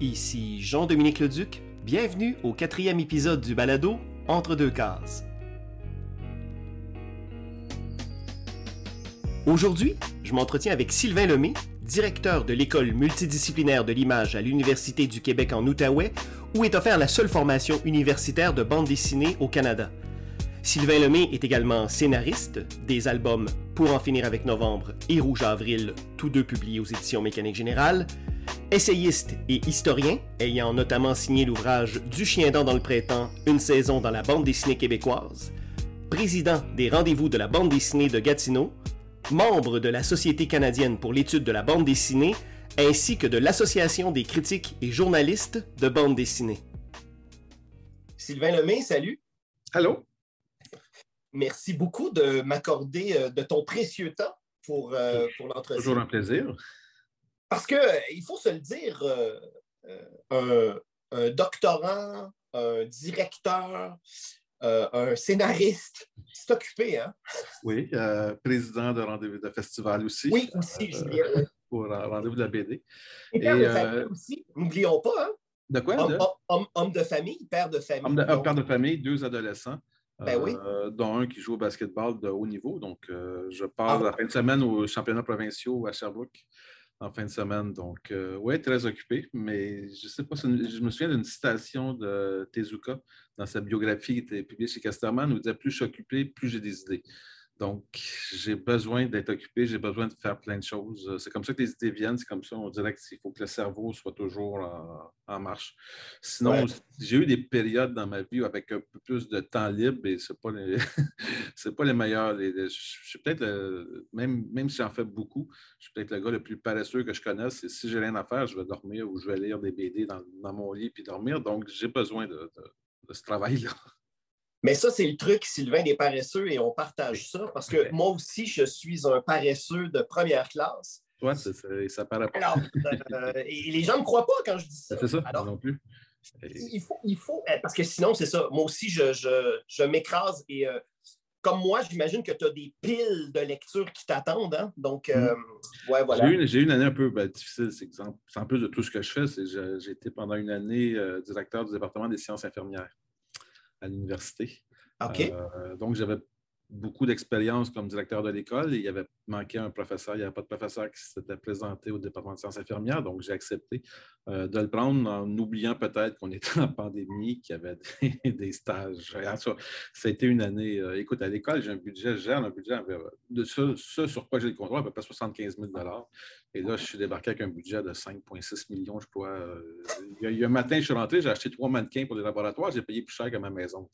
Ici Jean-Dominique Leduc, bienvenue au quatrième épisode du balado Entre deux cases. Aujourd'hui, je m'entretiens avec Sylvain Lemay, directeur de l'école multidisciplinaire de l'image à l'Université du Québec en Outaouais, où est offerte la seule formation universitaire de bande dessinée au Canada. Sylvain Lemay est également scénariste des albums Pour en finir avec novembre et Rouge avril, tous deux publiés aux éditions Mécanique Générale, essayiste et historien, ayant notamment signé l'ouvrage Du chien dent dans le printemps, une saison dans la bande dessinée québécoise, président des rendez-vous de la bande dessinée de Gatineau, membre de la Société canadienne pour l'étude de la bande dessinée, ainsi que de l'Association des critiques et journalistes de bande dessinée. Sylvain Lemay, salut. Allô? Merci beaucoup de m'accorder euh, de ton précieux temps pour, euh, pour l'entretien. Toujours un plaisir. Parce qu'il euh, faut se le dire, un, un, doctorant, un directeur, un scénariste, c'est occupé, hein? Oui, président de Rendez-vous de Festival aussi. Oui, aussi, Julien. pour Rendez-vous de la BD. Et père de famille aussi, n'oublions pas, hein? De quoi? Homme, de... famille, père de famille. Homme de, père de famille, deux adolescents. Ben oui. Euh, dont un qui joue au basketball de haut niveau. Donc, euh, je pars ah. la fin de semaine aux championnats provinciaux à Sherbrooke en fin de semaine. Donc, euh, oui, très occupé, mais je ne sais pas, je me souviens d'une citation de Tezuka dans sa biographie qui était publiée chez Casterman où il disait Plus je suis occupé, plus j'ai des idées. Donc, j'ai besoin d'être occupé, j'ai besoin de faire plein de choses. C'est comme ça que les idées viennent, c'est comme ça. On dirait qu'il faut que le cerveau soit toujours en, marche. Sinon, j'ai eu des périodes dans ma vie avec un peu plus de temps libre et ce n'est pas, les... pas les meilleurs. je suis peut-être, même, même si j'en fais beaucoup, je suis peut-être le gars le plus paresseux que je connaisse. Et si j'ai rien à faire, je vais dormir ou je vais lire des BD dans, mon lit puis dormir. Donc, j'ai besoin de ce travail-là. Mais ça, c'est le truc, Sylvain, des paresseux, et on partage ça, parce que moi aussi, je suis un paresseux de première classe. Toi, ça, ça, paraît pas. Alors, euh, et les gens ne croient pas quand je dis ça. C'est ça, Alors, non plus. Il faut, il faut, eh, parce que sinon, c'est ça. Moi aussi, je, je, je m'écrase et euh, comme moi, j'imagine que tu as des piles de lecture qui t'attendent. Hein? Donc, euh, mm. ouais, voilà. J'ai eu, une année un peu ben, difficile, c'est en plus de tout ce que je fais, j'ai été pendant une année directeur du département des sciences infirmières à l'université. OK. Euh, donc, j'avais beaucoup d'expérience comme directeur de l'école il y avait manqué un professeur. Il n'y avait pas de professeur qui s'était présenté au département de sciences infirmières, donc j'ai accepté euh, de le prendre en oubliant peut-être qu'on était en pandémie, qu'il y avait des, stages. Ça, a été une année. Euh, écoute, à l'école, j'ai un budget, je gère un budget de ce, sur quoi j'ai le contrôle, à peu près 75 000 Et là, je suis débarqué avec un budget de 5,6 millions, je crois. Euh, il, y a, un matin, je suis rentré, j'ai acheté trois mannequins pour les laboratoires, j'ai payé plus cher que ma maison.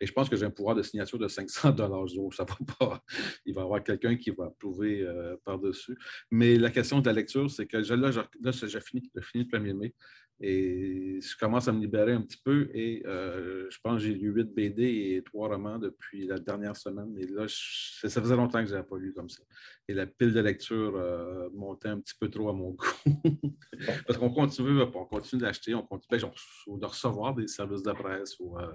Et je pense que j'ai un pouvoir de signature de 500 dollars Ça va pas. Il va y avoir quelqu'un qui va approuver euh, par-dessus. Mais la question de la lecture, c'est que là, j'ai fini, fini le 1er mai. Et je commence à me libérer un petit peu et euh, je pense que j'ai lu 8 BD et 3 romans depuis la dernière semaine. Et là, ça faisait longtemps que je n'avais pas lu comme ça. Et la pile de lecture euh, montait un petit peu trop à mon goût. Parce qu'on continue, on continue d'acheter, on continue ben, de recevoir des services de presse. Euh,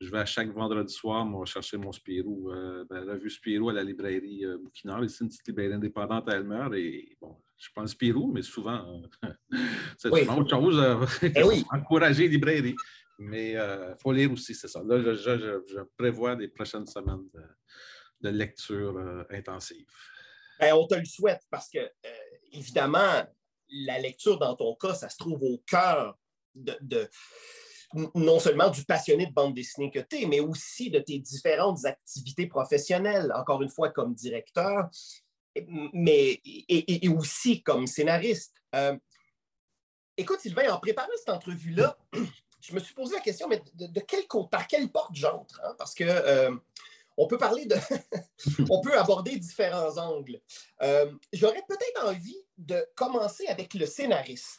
je vais à chaque vendredi soir moi, chercher mon Spirou, ben, la revue Spirou à la librairie Bouquinard. C'est une petite librairie indépendante à Elmer. Et bon, je pense Spirou, mais souvent, c'est autre chose. Eh oui. encourager les librairies. Mais il euh, faut lire aussi, c'est ça. Là, je, prévois des prochaines semaines de, lecture euh, intensive. Ben, on te le souhaite parce que, euh, évidemment, la lecture dans ton cas, ça se trouve au cœur de, non seulement du passionné de bande dessinée que tu es, mais aussi de tes différentes activités professionnelles, encore une fois comme directeur, mais et, aussi comme scénariste. Écoute, Sylvain, en préparant cette entrevue-là, je me suis posé la question, mais de, quel, par quelle porte j'entre? Hein? Parce que euh, on peut parler de. on peut aborder différents angles. Euh, j'aurais peut-être envie de commencer avec le scénariste.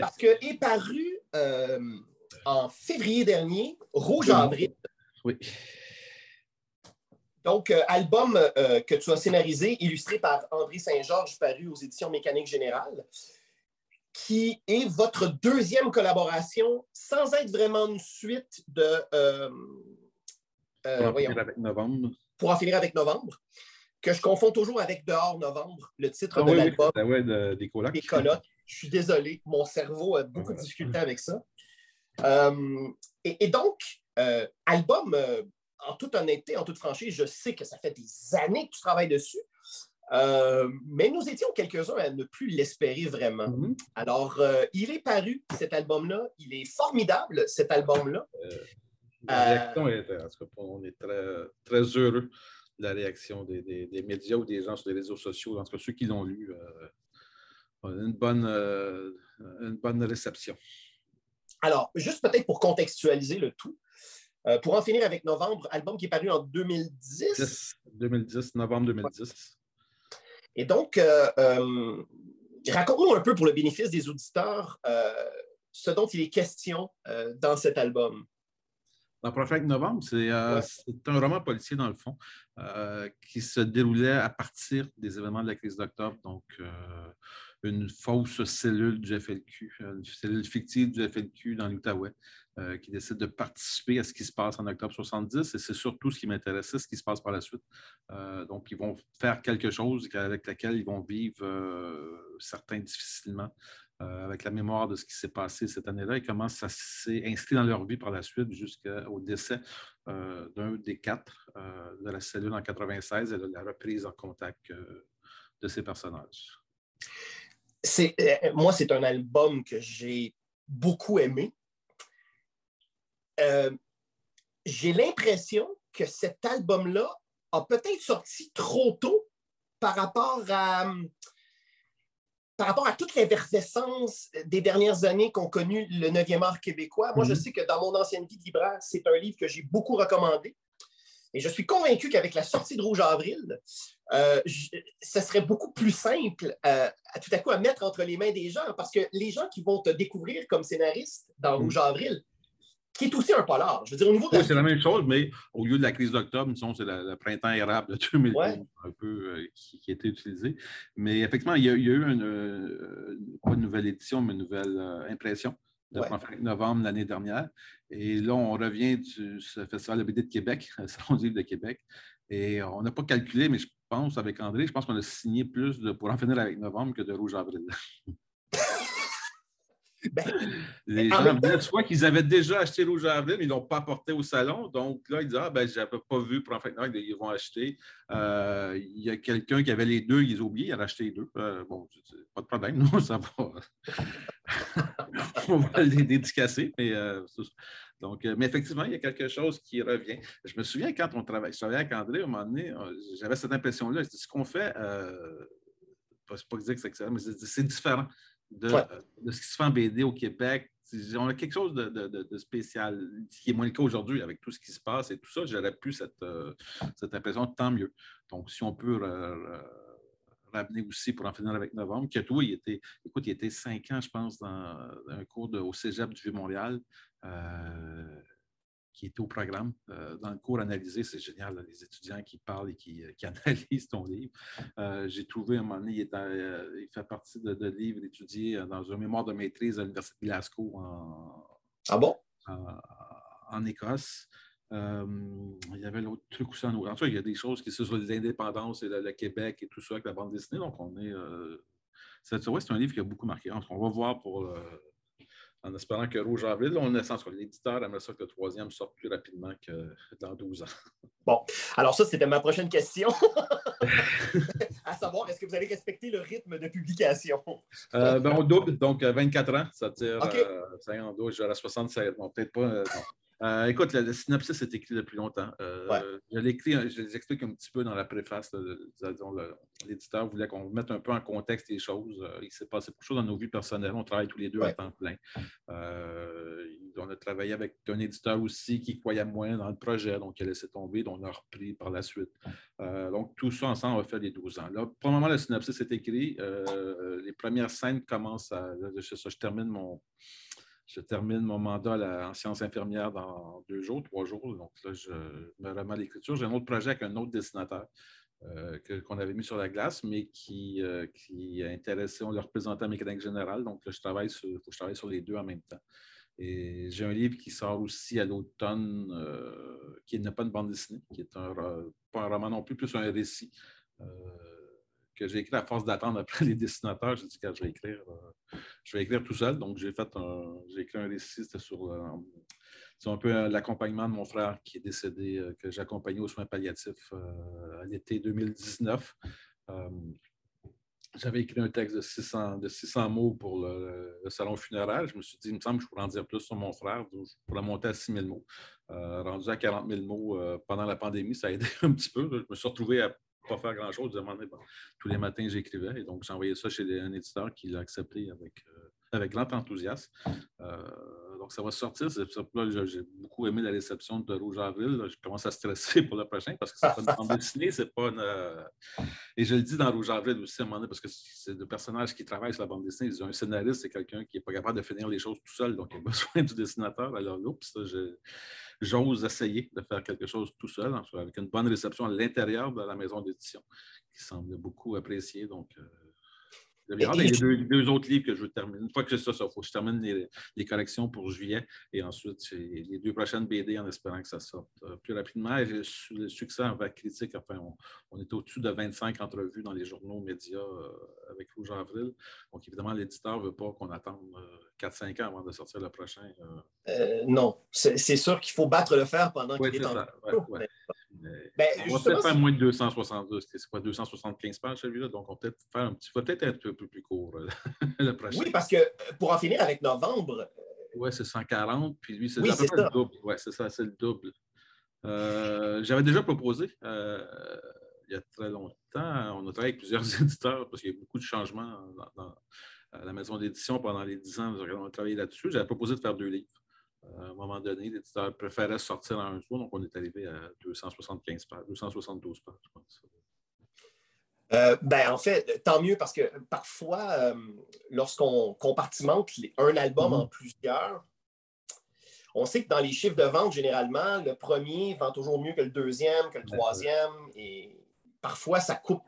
Parce que est paru euh, en février dernier, Rouge Avril. Oui. Donc, album que tu as scénarisé, illustré par André Saint-Georges, paru aux éditions Mécanique Générale qui est votre deuxième collaboration sans être vraiment une suite de. Euh, euh, pour en finir avec novembre. Pour en finir avec novembre, que je confonds toujours avec Dehors novembre, le titre ah de l'album. Oui, des colocs. Des colocs. Je suis désolé, mon cerveau a beaucoup de difficultés avec ça. Euh, et, donc, euh, album, euh, en toute honnêteté, en toute franchise, je sais que ça fait des années que tu travailles dessus. mais nous étions quelques-uns à ne plus l'espérer vraiment. Mm-hmm. Alors, il est paru, cet album-là. Il est formidable, cet album-là. la réaction est, en tout cas, on est très, très heureux de la réaction des, des, médias ou des gens sur les réseaux sociaux. En tout cas, ceux qui l'ont lu, une, bonne, une bonne réception. Alors, juste peut-être pour contextualiser le tout, euh, pour en finir avec Novembre, album qui est paru en 2010. 2010, novembre 2010. Et donc, euh, euh, raconte-nous un peu pour le bénéfice des auditeurs ce dont il est question dans cet album. Dans Prophet Novembre, c'est un roman policier, dans le fond, qui se déroulait à partir des événements de la crise d'octobre. Donc, une fausse cellule du FLQ, une cellule fictive du FLQ dans l'Outaouais, euh, qui décide de participer à ce qui se passe en octobre 70. Et c'est surtout ce qui m'intéressait, ce qui se passe par la suite. Euh, donc, ils vont faire quelque chose avec laquelle ils vont vivre, euh, certains difficilement, avec la mémoire de ce qui s'est passé cette année-là et comment ça s'est inscrit dans leur vie par la suite jusqu'au décès d'un des quatre de la cellule en 96 et de la reprise en contact de ces personnages euh, moi, c'est un album que j'ai beaucoup aimé. Euh, j'ai l'impression que cet album-là a peut-être sorti trop tôt par rapport à, par rapport à toute l'effervescence des dernières années qu'ont connu le 9e art québécois. Moi, je mhm. sais que dans mon ancienne vie de libraire, c'est un livre que j'ai beaucoup recommandé. Et je suis convaincu qu'avec la sortie de Rouge Avril, euh, ce serait beaucoup plus simple euh, à, tout à coup à mettre entre les mains des gens, parce que les gens qui vont te découvrir comme scénariste dans mm. Rouge Avril, qui est aussi un polar. Je veux dire, au niveau oui, c'est la même chose, mais au lieu de la crise d'octobre, c'est le, printemps érable de 2012 un peu euh, qui, a été utilisé. Mais effectivement, il y a, eu une, pas une nouvelle édition, mais une nouvelle impression de ouais. novembre l'année dernière. Et là, on revient du Festival de BD de Québec, Salon du livre de Québec. Et on n'a pas calculé, mais je pense, avec André, je pense qu'on a signé plus de, pour en finir avec novembre que de Rouge Avril. Ben, les gens disaient soit qu'ils avaient déjà acheté Rouge Avril, mais ils ne l'ont pas apporté au salon. Donc là, ils disaient Ah, ben, je n'avais pas vu pour en fait, ils vont acheter. Euh, il y a quelqu'un qui avait les deux, ils ont oublié, il a acheté les deux. Euh, bon, pas de problème, nous, ça va. On va les dédicacer, mais euh, donc, mais effectivement, il y a quelque chose qui revient. Je me souviens quand on travaillait, je travaillais avec André, à un moment donné, j'avais cette impression-là. Ce qu'on fait, pas, pas dire que c'est excellent, mais c'est différent de, ce qui se fait en BD au Québec. On a quelque chose de, spécial, qui est moins le cas aujourd'hui avec tout ce qui se passe et tout ça. J'aurais plus cette, euh, cette impression, tant mieux. Donc, si on peut ramener aussi pour en finir avec novembre, que toi, il était, écoute, il était cinq ans, je pense, dans, un cours au Cégep du Vieux-Montréal. Euh, qui était au programme. Euh, dans le cours analysé, c'est génial, les étudiants qui parlent et qui, euh, analysent ton livre. Euh, j'ai trouvé à un moment donné, il, fait partie de, livres étudiés dans un mémoire de maîtrise à l'Université de Glasgow en, ah bon? en, Écosse. il y avait l'autre truc aussi en En tout il y a des choses qui sont sur les indépendances et le, Québec et tout ça avec la bande dessinée. Donc, on est. c'est un livre qui a beaucoup marqué. On va voir pour en espérant que Rouge Avril, on est sur l'éditeur aimerait ça que le troisième sorte plus rapidement que dans 12 ans. Bon, alors ça, c'était ma prochaine question. à savoir, est-ce que vous allez respecter le rythme de publication? Euh, ben, on double, donc 24 ans, ça tire okay. euh, je vais à 67. Bon, peut-être pas. Euh, euh, écoute, le, synopsis est écrit depuis longtemps. Euh, je l'écris, je l'explique un petit peu dans la préface. L'éditeur voulait qu'on mette un peu en contexte les choses. Euh, il s'est passé beaucoup de choses dans nos vies personnelles. On travaille tous les deux à temps plein. on a travaillé avec un éditeur aussi qui croyait moins dans le projet, donc il a laissé tomber, donc on a repris par la suite. donc tout ça ensemble, a fait les 12 ans. Là, pour le moment, le synopsis est écrit. les premières scènes commencent à. je termine mon je termine mon mandat en sciences infirmières dans deux jours, trois jours. Donc là, je me remets à l'écriture. J'ai un autre projet avec un autre dessinateur euh, qu'on avait mis sur la glace, mais qui, euh, qui intéressait, on le représentait à mécanique générale. Donc là, je travaille sur, faut que je travaille sur les deux en même temps. Et j'ai un livre qui sort aussi à l'automne, euh, qui n'est pas une bande dessinée, qui est un, pas un roman non plus, plus un récit que j'ai écrit à force d'attendre après les dessinateurs. J'ai dit que je vais écrire, je vais écrire tout seul. Donc, j'ai fait j'ai écrit un récit, c'était sur c'est un peu l'accompagnement de mon frère qui est décédé, que j'ai accompagné aux soins palliatifs à l'été 2019. J'avais écrit un texte de 600, de 600 mots pour le, salon funéraire. Je me suis dit, il me semble que je pourrais en dire plus sur mon frère. je pourrais monter à 6 000 mots. Euh, rendu à 40 000 mots euh, pendant la pandémie, ça a aidé un petit peu. Je me suis retrouvé à pas faire grand-chose. tous les matins, j'écrivais. Et donc, j'ai envoyé ça chez un éditeur qui l'a accepté avec, euh, avec grand enthousiasme donc, ça va sortir. j'ai beaucoup aimé la réception de Rouge Avril. Je commence à stresser pour le prochain parce que c'est pas une bande dessinée, c'est pas une. Euh, et je le dis dans Rouge Avril aussi à un moment donné parce que c'est le personnage qui travaille sur la bande dessinée. Ils ont un scénariste, c'est quelqu'un qui n'est pas capable de finir les choses tout seul, donc il a besoin du dessinateur. Alors, oups, j'ose essayer de faire quelque chose tout seul, avec une bonne réception à l'intérieur de la maison d'édition, qui semble beaucoup appréciée. Donc, il y a deux, autres livres que je veux terminer. Une fois que c'est ça, il faut que je termine les, corrections pour juillet et ensuite les deux prochaines BD en espérant que ça sorte euh, plus rapidement. Et le succès envers critique, enfin, on, est au-dessus de 25 entrevues dans les journaux médias euh, avec Rouge Avril. Donc, évidemment, l'éditeur ne veut pas qu'on attende 4-5 euh, ans avant de sortir le prochain. non, c'est sûr qu'il faut battre le fer pendant qu'il est, en ben, on va peut-être faire moins de 272. C'est quoi, 275 pages celui-là? Donc, on va peut-être faire un petit. va peut-être être un peu plus court euh, le prochain. Oui, parce que euh, pour en finir avec novembre. Euh, oui, c'est 140. Puis lui, c'est oui, le double. Oui, c'est ça, c'est le double. J'avais déjà proposé il y a très longtemps. On a travaillé avec plusieurs éditeurs parce qu'il y a beaucoup de changements dans, à la maison d'édition pendant les 10 ans. On a travaillé là-dessus. J'avais proposé de faire deux livres à un moment donné, l'éditeur préférait sortir en un jour, donc on est arrivé à 275 pages, 272 pages, je pense. Euh, ben, en fait, tant mieux parce que parfois, euh, lorsqu'on compartimente un album en mhm. plusieurs, on sait que dans les chiffres de vente, généralement, le premier vend toujours mieux que le deuxième, que le troisième, et parfois, ça coupe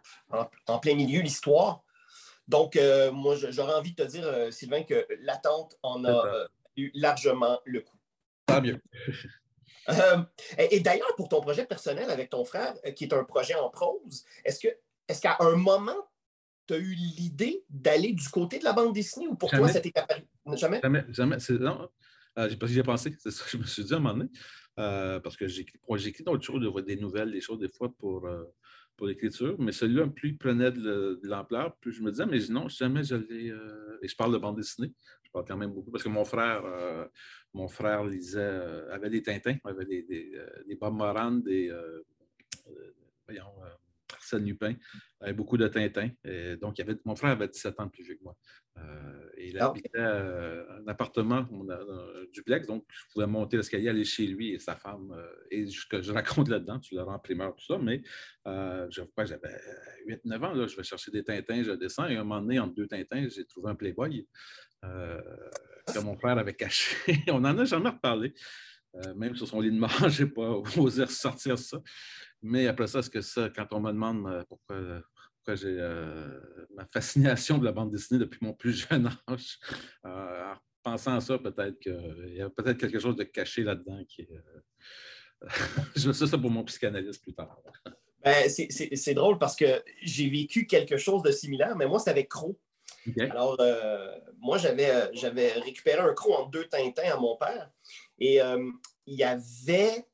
en, plein milieu l'histoire. Donc, euh, moi, j'aurais envie de te dire, Sylvain, que l'attente en a largement le coup. Tant mieux. Euh, et, d'ailleurs, pour ton projet personnel avec ton frère, euh, qui est un projet en prose, est-ce que est-ce qu'à un moment, tu as eu l'idée d'aller du côté de la bande dessinée ou pour toi, c'était Jamais? Jamais, jamais. Non. Euh, parce que j'ai pensé, c'est ça que je me suis dit à un moment donné. parce que j'écris d'autres choses, des nouvelles, des choses des fois pour, pour l'écriture, mais celui-là, plus il prenait de, l'ampleur, plus je me disais, mais non, jamais j'allais. et je parle de bande dessinée quand même beaucoup, parce que mon frère, euh, mon frère lisait, euh, avait des Tintins, avait des, des, euh, des Bob Moran, des, voyons, Arsène Lupin, avait beaucoup de Tintins. Et donc, il avait, mon frère avait 17 ans de plus vieux que moi. il ah, habitait un appartement, un duplex, donc je pouvais monter l'escalier, aller chez lui et sa femme. et ce que je raconte là-dedans, tu l'auras en primeur, tout ça, mais je crois j'avais 8-9 ans, là, je vais chercher des Tintins, je descends, et un moment donné, entre deux Tintins, j'ai trouvé un Playboy. Euh, que mon frère avait caché. On n'en a jamais reparlé. Euh, même sur son lit de mort, je n'ai pas osé ressortir ça. Mais après ça, est-ce que ça, quand on me demande euh, pourquoi, j'ai ma fascination de la bande dessinée depuis mon plus jeune âge, en pensant à ça, peut-être qu'il y a peut-être quelque chose de caché là-dedans qui je veux ça pour mon psychanalyste plus tard. Ben, c'est drôle parce que j'ai vécu quelque chose de similaire, mais moi, c'est avec Crow. Alors, euh, moi, euh, j'avais, récupéré un croc en deux Tintins à mon père. Et euh, il y avait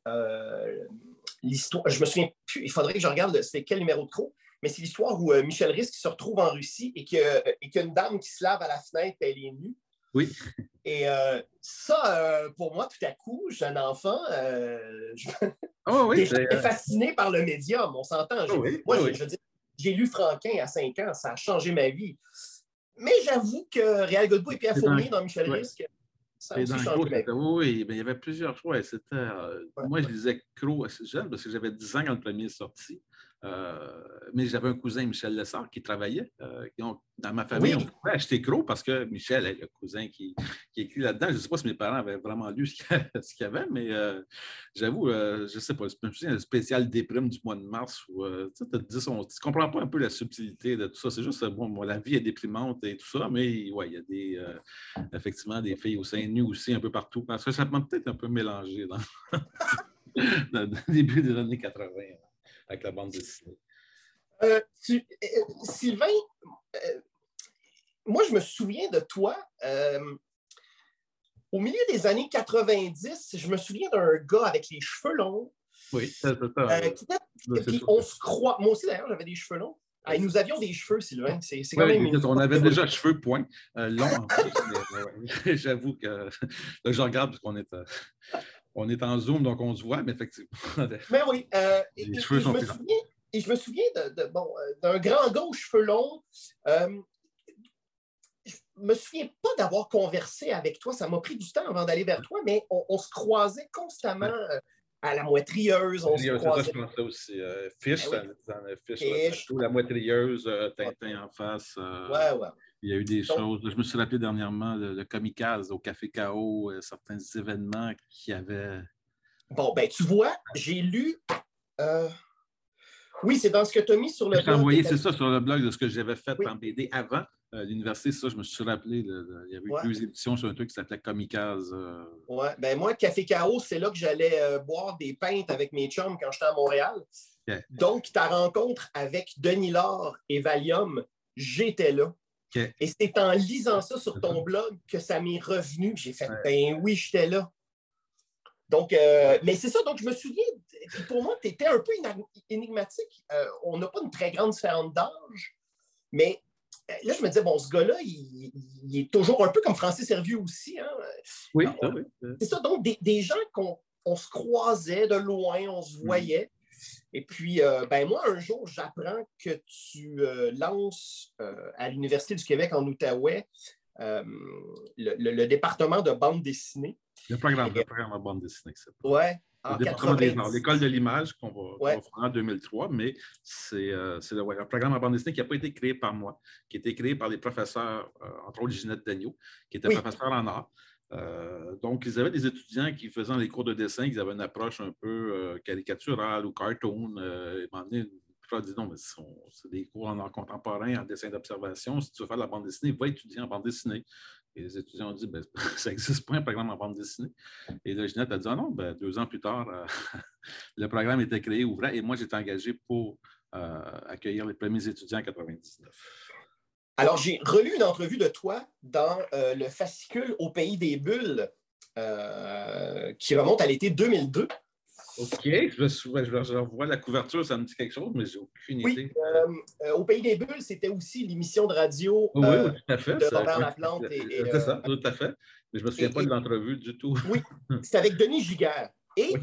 l'histoire, je me souviens plus, il faudrait que je regarde c'était quel numéro de croc, mais c'est l'histoire où Michel Risque se retrouve en Russie et qu'il y, a une dame qui se lave à la fenêtre elle est nue. Oui. Et ça, pour moi, tout à coup, jeune enfant, je... oh, oui, fasciné par le médium, on s'entend. Oh moi, oh j'ai lu Franquin à 5 ans, ça a changé ma vie. Mais j'avoue que Réal Godbout et Pierre Fournier dans Michel Risque, Oui, mais il y avait plusieurs choix. Euh, moi, je lisais Crow assez jeune parce que j'avais 10 ans quand le premier est sorti. Euh, mais j'avais un cousin, Michel Lessard, qui travaillait. Euh, dans ma famille, on pouvait acheter Crow parce que Michel est le cousin qui, qui écrit là-dedans. Je ne sais pas si mes parents avaient vraiment lu ce qu'il y avait, mais euh, j'avoue, je ne sais pas. C'est un spécial déprime du mois de mars où tu ne comprends pas un peu la subtilité de tout ça. C'est juste, bon, la vie est déprimante et tout ça, mais ouais, il y a des, effectivement des filles au sein nu aussi un peu partout. Parce que ça m'a peut-être un peu mélangé dans, dans le début des années 80 avec la bande dessinée. Euh, Sylvain, moi, je me souviens de toi. au milieu des années 90, je me souviens d'un gars avec les cheveux longs. Oui, c'est ça. on se croit. Moi aussi, d'ailleurs, j'avais des cheveux longs. Ah, nous avions des cheveux, Sylvain. C'est, quand même On avait déjà cheveux point, longs J'avoue que là, je regarde parce qu'on est, on est en Zoom, donc on se voit, mais effectivement. Mais oui. Euh, les et, cheveux sont je me souviens, et je me souviens de, bon, euh, d'un grand gars aux cheveux longs. Euh, je ne me souviens pas d'avoir conversé avec toi. Ça m'a pris du temps avant d'aller vers toi, mais on, se croisait constamment à la moitrieuse. On se croisait. Ça, je pensais aussi. Fish, ben Fish, la moitrieuse, Tintin en face. ouais, ouais. Il y a eu des choses. Je me suis rappelé dernièrement le, Kamikaze au Café K.O., euh, certains événements qui avaient. Bon, ben, tu vois, j'ai lu. Euh, oui, c'est dans ce que tu as mis sur le blog. envoyé, c'est ça, sur le blog de ce que j'avais fait en BD avant euh, l'université. Ça, je me suis rappelé. il y avait eu deux éditions sur un truc qui s'appelait Kamikaze. Oui, ben moi, Café K.O., c'est là que j'allais boire des pintes avec mes chums quand j'étais à Montréal. Donc, ta rencontre avec Denis Laure et Valium, j'étais là. Et c'est en lisant ça sur ton blog que ça m'est revenu. J'ai fait, ben oui, j'étais là. Donc, euh, mais c'est ça, donc je me souviens, pour moi, tu étais un peu énigmatique. Euh, on n'a pas une très grande différence d'âge, mais euh, là, je me disais, bon, ce gars-là, il, est toujours un peu comme Francis Servieux aussi. Hein. Oui, C'est ça, donc des, gens qu'on se croisait de loin, on se mm. voyait. Et puis, euh, ben moi, un jour, j'apprends que tu euh, lances euh, à l'Université du Québec en Outaouais le, département de bande dessinée. Le programme, le programme de bande dessinée, c'est Oui, L'école de l'image qu'on va, faire en 2003, mais c'est un programme en bande dessinée qui n'a pas été créé par moi, qui a été créé par des professeurs, entre autres Ginette Dagneau, qui était professeur en art. Euh, donc, ils avaient des étudiants qui faisaient les cours de dessin, ils avaient une approche un peu euh, caricaturale ou cartoon. Euh, et un dit non, mais c'est des cours en art contemporain, en dessin d'observation. Si tu veux faire de la bande dessinée, va étudier en bande dessinée. Et les étudiants ont dit, ben, ça n'existe pas un programme en bande dessinée. Et là, Ginette a dit, ah non, ben, deux ans plus tard, le programme était créé, ouvert, et moi, j'étais engagé pour accueillir les premiers étudiants en 99. Alors, j'ai relu une entrevue de toi dans euh, le fascicule Au pays des bulles euh, qui remonte à l'été 2002. OK, je, je, revois la couverture, ça me dit quelque chose, mais j'ai aucune idée. Euh, Au Pays des Bulles, c'était aussi l'émission de radio oui, tout à fait, de Robert Laplante. C'est ça, tout à fait. Mais je ne me souviens pas de l'entrevue du tout. oui, c'était avec Denis Giguère. Et,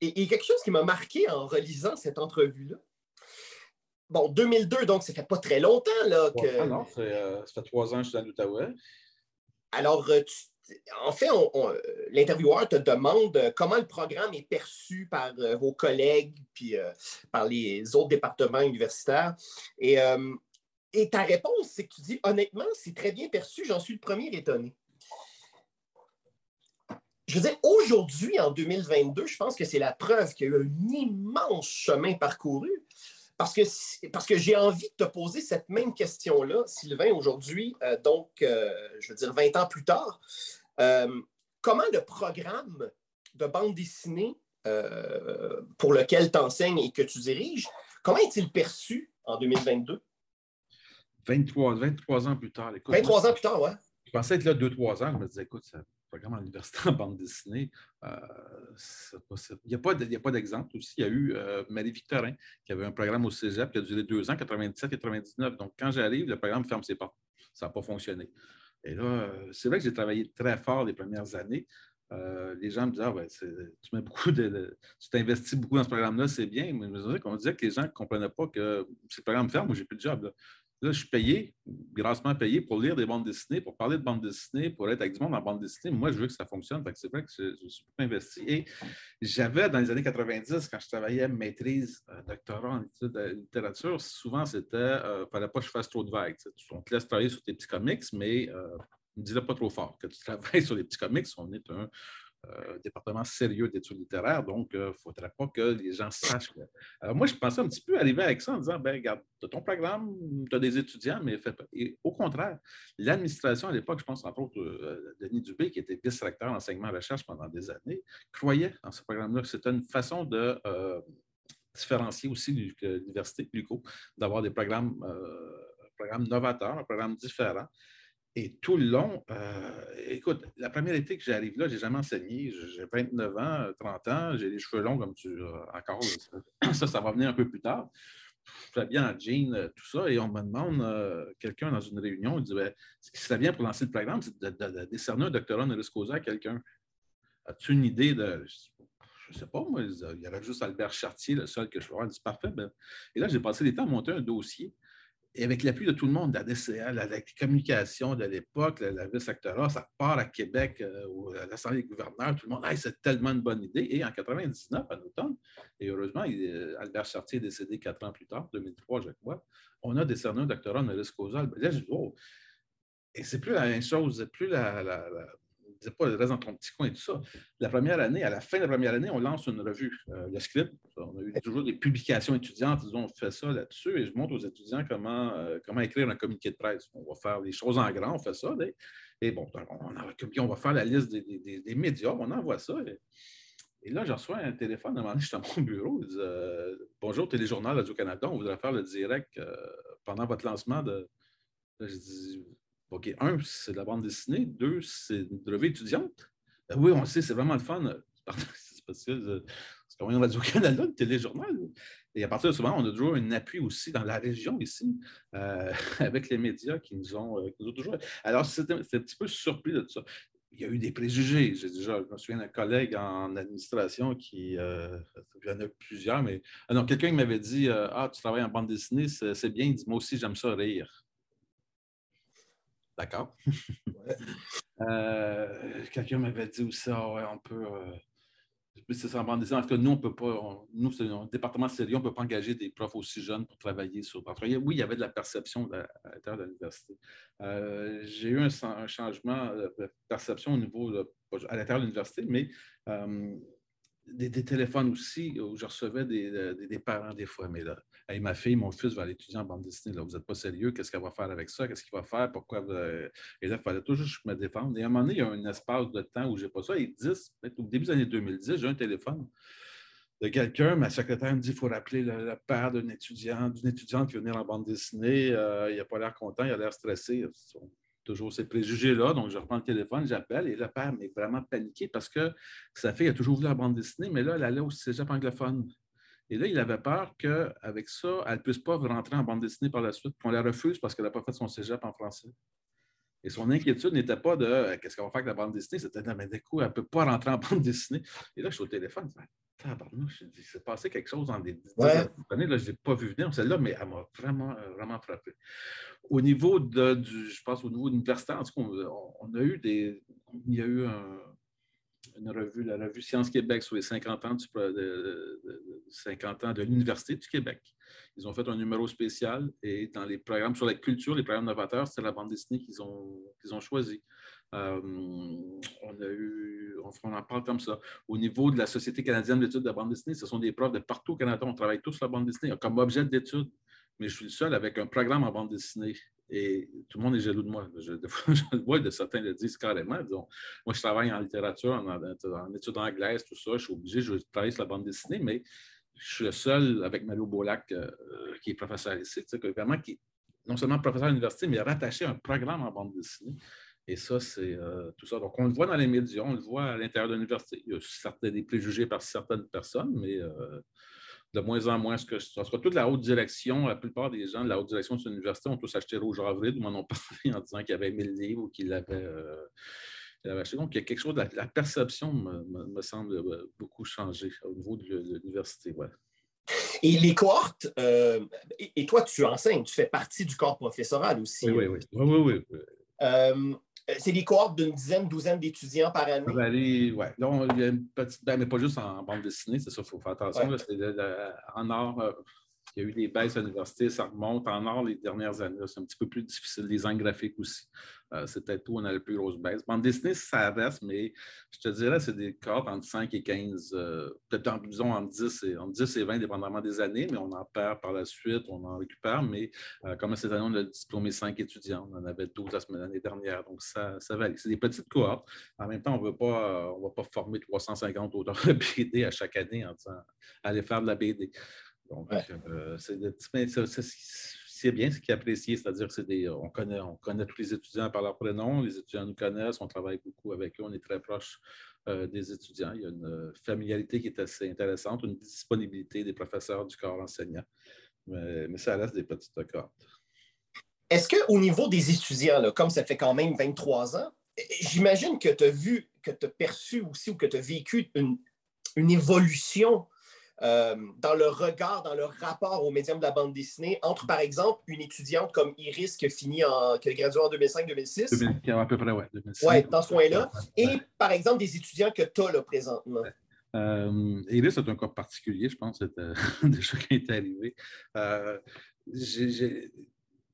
il y a quelque chose qui m'a marqué en relisant cette entrevue-là bon, 2002, donc ça fait pas très longtemps. Là, que... Ah non, euh, ça fait trois ans que je suis à l'Outaouais. Alors, euh, en fait, l'intervieweur te demande euh, comment le programme est perçu par vos collègues puis par les autres départements universitaires. Et, et ta réponse, c'est que tu dis honnêtement, c'est très bien perçu, j'en suis le premier étonné. Je veux dire, aujourd'hui, en 2022, je pense que c'est la preuve qu'il y a eu un immense chemin parcouru. Parce que, parce que j'ai envie de te poser cette même question-là, Sylvain, aujourd'hui, euh, donc, euh, je veux dire, 20 ans plus tard. Euh, comment le programme de bande dessinée pour lequel tu enseignes et que tu diriges, comment est-il perçu en 2022? 23, 23 ans plus tard. 23 ans plus tard, oui. Je pensais être là 2-3 ans. Je me disais, écoute, ça programme à l'université en bande dessinée, euh, il n'y a pas d'exemple aussi. Il y a eu euh, Marie-Victorin qui avait un programme au cégep qui a duré deux ans, 97-99. Donc, quand j'arrive, le programme ferme ses portes. Ça n'a pas fonctionné. Et là, euh, c'est vrai que j'ai travaillé très fort les premières années. les gens me disaient, ah, ben, tu mets beaucoup de, tu t'investis beaucoup dans ce programme-là, c'est bien. Mais je me disais qu'on disait que les gens ne comprenaient pas que ce programme ferme, moi, j'ai plus de job. Là, je suis payé, grassement payé pour lire des bandes dessinées, pour parler de bandes dessinées, pour être avec du monde en bande dessinée. Moi, je veux que ça fonctionne. c'est vrai que je, suis beaucoup investi. Et j'avais, dans les années 90, quand je travaillais maîtrise, euh, doctorat en études de littérature, souvent, c'était, euh, fallait pas que je fasse trop de vagues. On te laisse travailler sur tes petits comics, mais euh, ne dis pas trop fort. Que tu travailles sur les petits comics, on est un, euh, département sérieux d'études littéraires, donc il euh, ne faudrait pas que les gens sachent. Alors, moi, je pensais un petit peu arriver avec ça en disant ben, regarde, tu as ton programme, tu as des étudiants, mais au contraire, l'administration à l'époque, je pense entre autres euh, Denis Dubé, qui était vice-recteur d'enseignement-recherche pendant des années, croyait en ce programme-là que c'était une façon de différencié aussi l'Université Luco, d'avoir des programmes, programmes novateurs, un programme différent. Et tout le long, euh, écoute, la première été que j'arrive là, je n'ai jamais enseigné. J'ai 29 ans, 30 ans, j'ai les cheveux longs comme tu euh, encore. Ça, ça va venir un peu plus tard. Je bien en jean, euh, tout ça, et on me demande, quelqu'un dans une réunion, il dit ben, Ce qui serait bien pour lancer le programme, c'est de, décerner un doctorat honoris causa à quelqu'un. As-tu une idée de. Je ne sais pas, moi, il y avait juste Albert Chartier, le seul que je vois. Il dit Parfait. Ben. Et là, j'ai passé des temps à monter un dossier et avec l'appui de tout le monde, la DCA, la, communication de l'époque, la, vice-actorat, ça part à Québec, euh, à l'Assemblée des gouverneurs, tout le monde, c'est tellement une bonne idée. Et en 99, en automne, et heureusement, euh, Albert Chartier est décédé quatre ans plus tard, 2003, je crois, on a décerné un doctorat honoris causa. Là, je dis, oh, et c'est plus la même chose, plus la, disais pas, reste dans ton petit coin et tout ça. La première année, à la fin de la première année, on lance une revue, euh, le script. On a eu toujours des publications étudiantes, ils ont fait ça là-dessus, et je montre aux étudiants comment, euh, comment écrire un communiqué de presse. On va faire les choses en grand, on fait ça. Et bon, on, on va faire la liste des, médias, on envoie ça. Et, là, je reçois un téléphone, à un moment donné, à mon bureau, ils disent euh, Bonjour, Téléjournal Radio-Canada, on voudrait faire le direct pendant votre lancement de. je dis OK, un, c'est de la bande dessinée. Deux, c'est une revue étudiante. Ben oui, on sait, c'est vraiment le fun. C'est facile. C'est comme Radio-Canada, un téléjournal. Et à partir de ce moment, on a toujours un appui aussi dans la région ici, euh, avec les médias qui nous ont, euh, toujours. Alors, c'est un, petit peu surpris de tout ça. Il y a eu des préjugés. J'ai déjà, je me souviens d'un collègue en administration qui, euh, il y en a plusieurs, mais non, quelqu'un m'avait dit Ah, tu travailles en bande dessinée, c'est bien. Il dit Moi aussi, j'aime ça rire. D'accord. Euh, quelqu'un m'avait dit aussi, ouais, on peut. Euh, c'est en bande dessinée. En tout cas, nous, on peut pas. nous, c'est un département sérieux, on ne peut pas engager des profs aussi jeunes pour travailler sur. Oui, il y avait de la perception à l'intérieur de l'université. Euh, j'ai eu un, changement de perception au niveau à l'intérieur de l'université, mais des, téléphones aussi où je recevais des, parents des fois. Mais là, ma fille, mon fils va aller étudier en bande dessinée. Vous n'êtes pas sérieux? Qu'est-ce qu'elle va faire avec ça? Qu'est-ce qu'il va faire? Pourquoi? Et là, il fallait toujours me défende. Et à un moment donné, il y a un espace de temps où je n'ai pas ça. Et 10, au début des années 2010, j'ai un téléphone de quelqu'un. Ma secrétaire me dit qu'il faut rappeler le, père d'une étudiante, d'une étudiante qui venir en bande dessinée. Euh, il n'a pas l'air content, il a l'air stressé toujours ces préjugés-là. Donc, je reprends le téléphone, j'appelle et le père m'est vraiment paniqué parce que sa fille a toujours voulu la bande dessinée, mais là, elle allait au cégep anglophone. Et là, il avait peur qu'avec ça, elle ne puisse pas rentrer en bande dessinée par la suite, qu'on la refuse parce qu'elle n'a pas fait son cégep en français. Et son inquiétude n'était pas de euh, qu'est-ce qu'on va faire avec la bande dessinée, c'était de mais du coup, elle ne peut pas rentrer en bande dessinée. Et là, je suis au téléphone, je dis, c'est passé quelque chose dans des années, là, je ne l'ai pas vu venir, celle-là, mais elle m'a vraiment, euh, vraiment frappé. Au niveau de, du, je pense au niveau universitaire, en tout cas, on, a eu des, il y a eu un, une revue, la revue Sciences Québec sur les 50 ans, de, 50 ans de l'Université du Québec. Ils ont fait un numéro spécial et dans les programmes sur la culture, les programmes novateurs, c'est la bande dessinée qu'ils ont, qu'ils ont choisi. Euh, on a eu, on, en parle comme ça. Au niveau de la Société canadienne d'études de la bande dessinée, ce sont des profs de partout au Canada. On travaille tous la bande dessinée comme objet d'étude, mais je suis le seul avec un programme en bande dessinée. Et tout le monde est jaloux de moi. Je, le vois, de certains le disent carrément. moi, je travaille en littérature, en, études anglaises, tout ça. Je suis obligé, je travaille sur la bande dessinée, mais je suis le seul avec Mario Bolac euh, qui est professeur ici, vraiment qui non seulement professeur à l'université, mais rattaché à un programme en bande dessinée. Et ça, c'est euh, tout ça. Donc, on le voit dans les médias, on le voit à l'intérieur de l'université. Il y a des préjugés par certaines personnes, mais euh, de moins en moins, ce que ce sera toute la haute direction, la plupart des gens de la haute direction de l'université ont tous acheté Rouge Avril ou m'en ont parlé en disant qu'il y avait 1000 livres ou qu'il l'avaient euh, acheté. Donc, il y a quelque chose la, perception, me, semble, euh, beaucoup changé au niveau de l'université. Et les cohortes, euh, et, toi, tu enseignes, tu fais partie du corps professoral aussi. Oui, oui, oui. oui, oui, c'est des cohortes d'une dizaine, douzaine d'étudiants par année. oui. il y a une petite, ben, mais pas juste en bande dessinée, c'est ça, il faut faire attention. en art, il y a eu des baisses à l'université, ça remonte. En or, les dernières années, c'est un petit peu plus difficile. Les angles graphiques aussi. Euh, peut-être où on a le plus grosse baisse. Bande dessinée, ça reste, mais je te dirais, c'est des cartes entre 5 et 15, euh, peut-être disons entre 10, et, entre 10 et 20, dépendamment des années, mais on en perd par la suite, on en récupère. Mais euh, comme cette année, on a diplômé 5 étudiants. On en avait 12 la semaine l'année dernière, donc ça, ça varie. C'est des petites cohortes. En même temps, on ne va pas former 350 auteurs de BD à chaque année en disant allez faire de la BD. Donc, c'est bien ce qui est apprécié, c'est-à-dire qu'on connaît, on connaît tous les étudiants par leur prénom, les étudiants nous connaissent, on travaille beaucoup avec eux, on est très proche des étudiants. Il y a une familiarité qui est assez intéressante, une disponibilité des professeurs du corps enseignant, mais, ça reste des petites cohortes. Est-ce qu'au niveau des étudiants, comme ça fait quand même 23 ans, j'imagine que tu as vu, que tu as perçu aussi ou que tu as vécu une, une évolution euh, dans le regard, dans le rapport au médium de la bande dessinée entre, par exemple, une étudiante comme Iris qui a fini en, qui a gradué en 2005-2006. À peu près, oui. Oui, dans ce coin-là. Et, par exemple, des étudiants que tu as là présentement. Euh, Iris est un cas particulier, je pense, c'est euh, déjà qui est arrivé. Euh,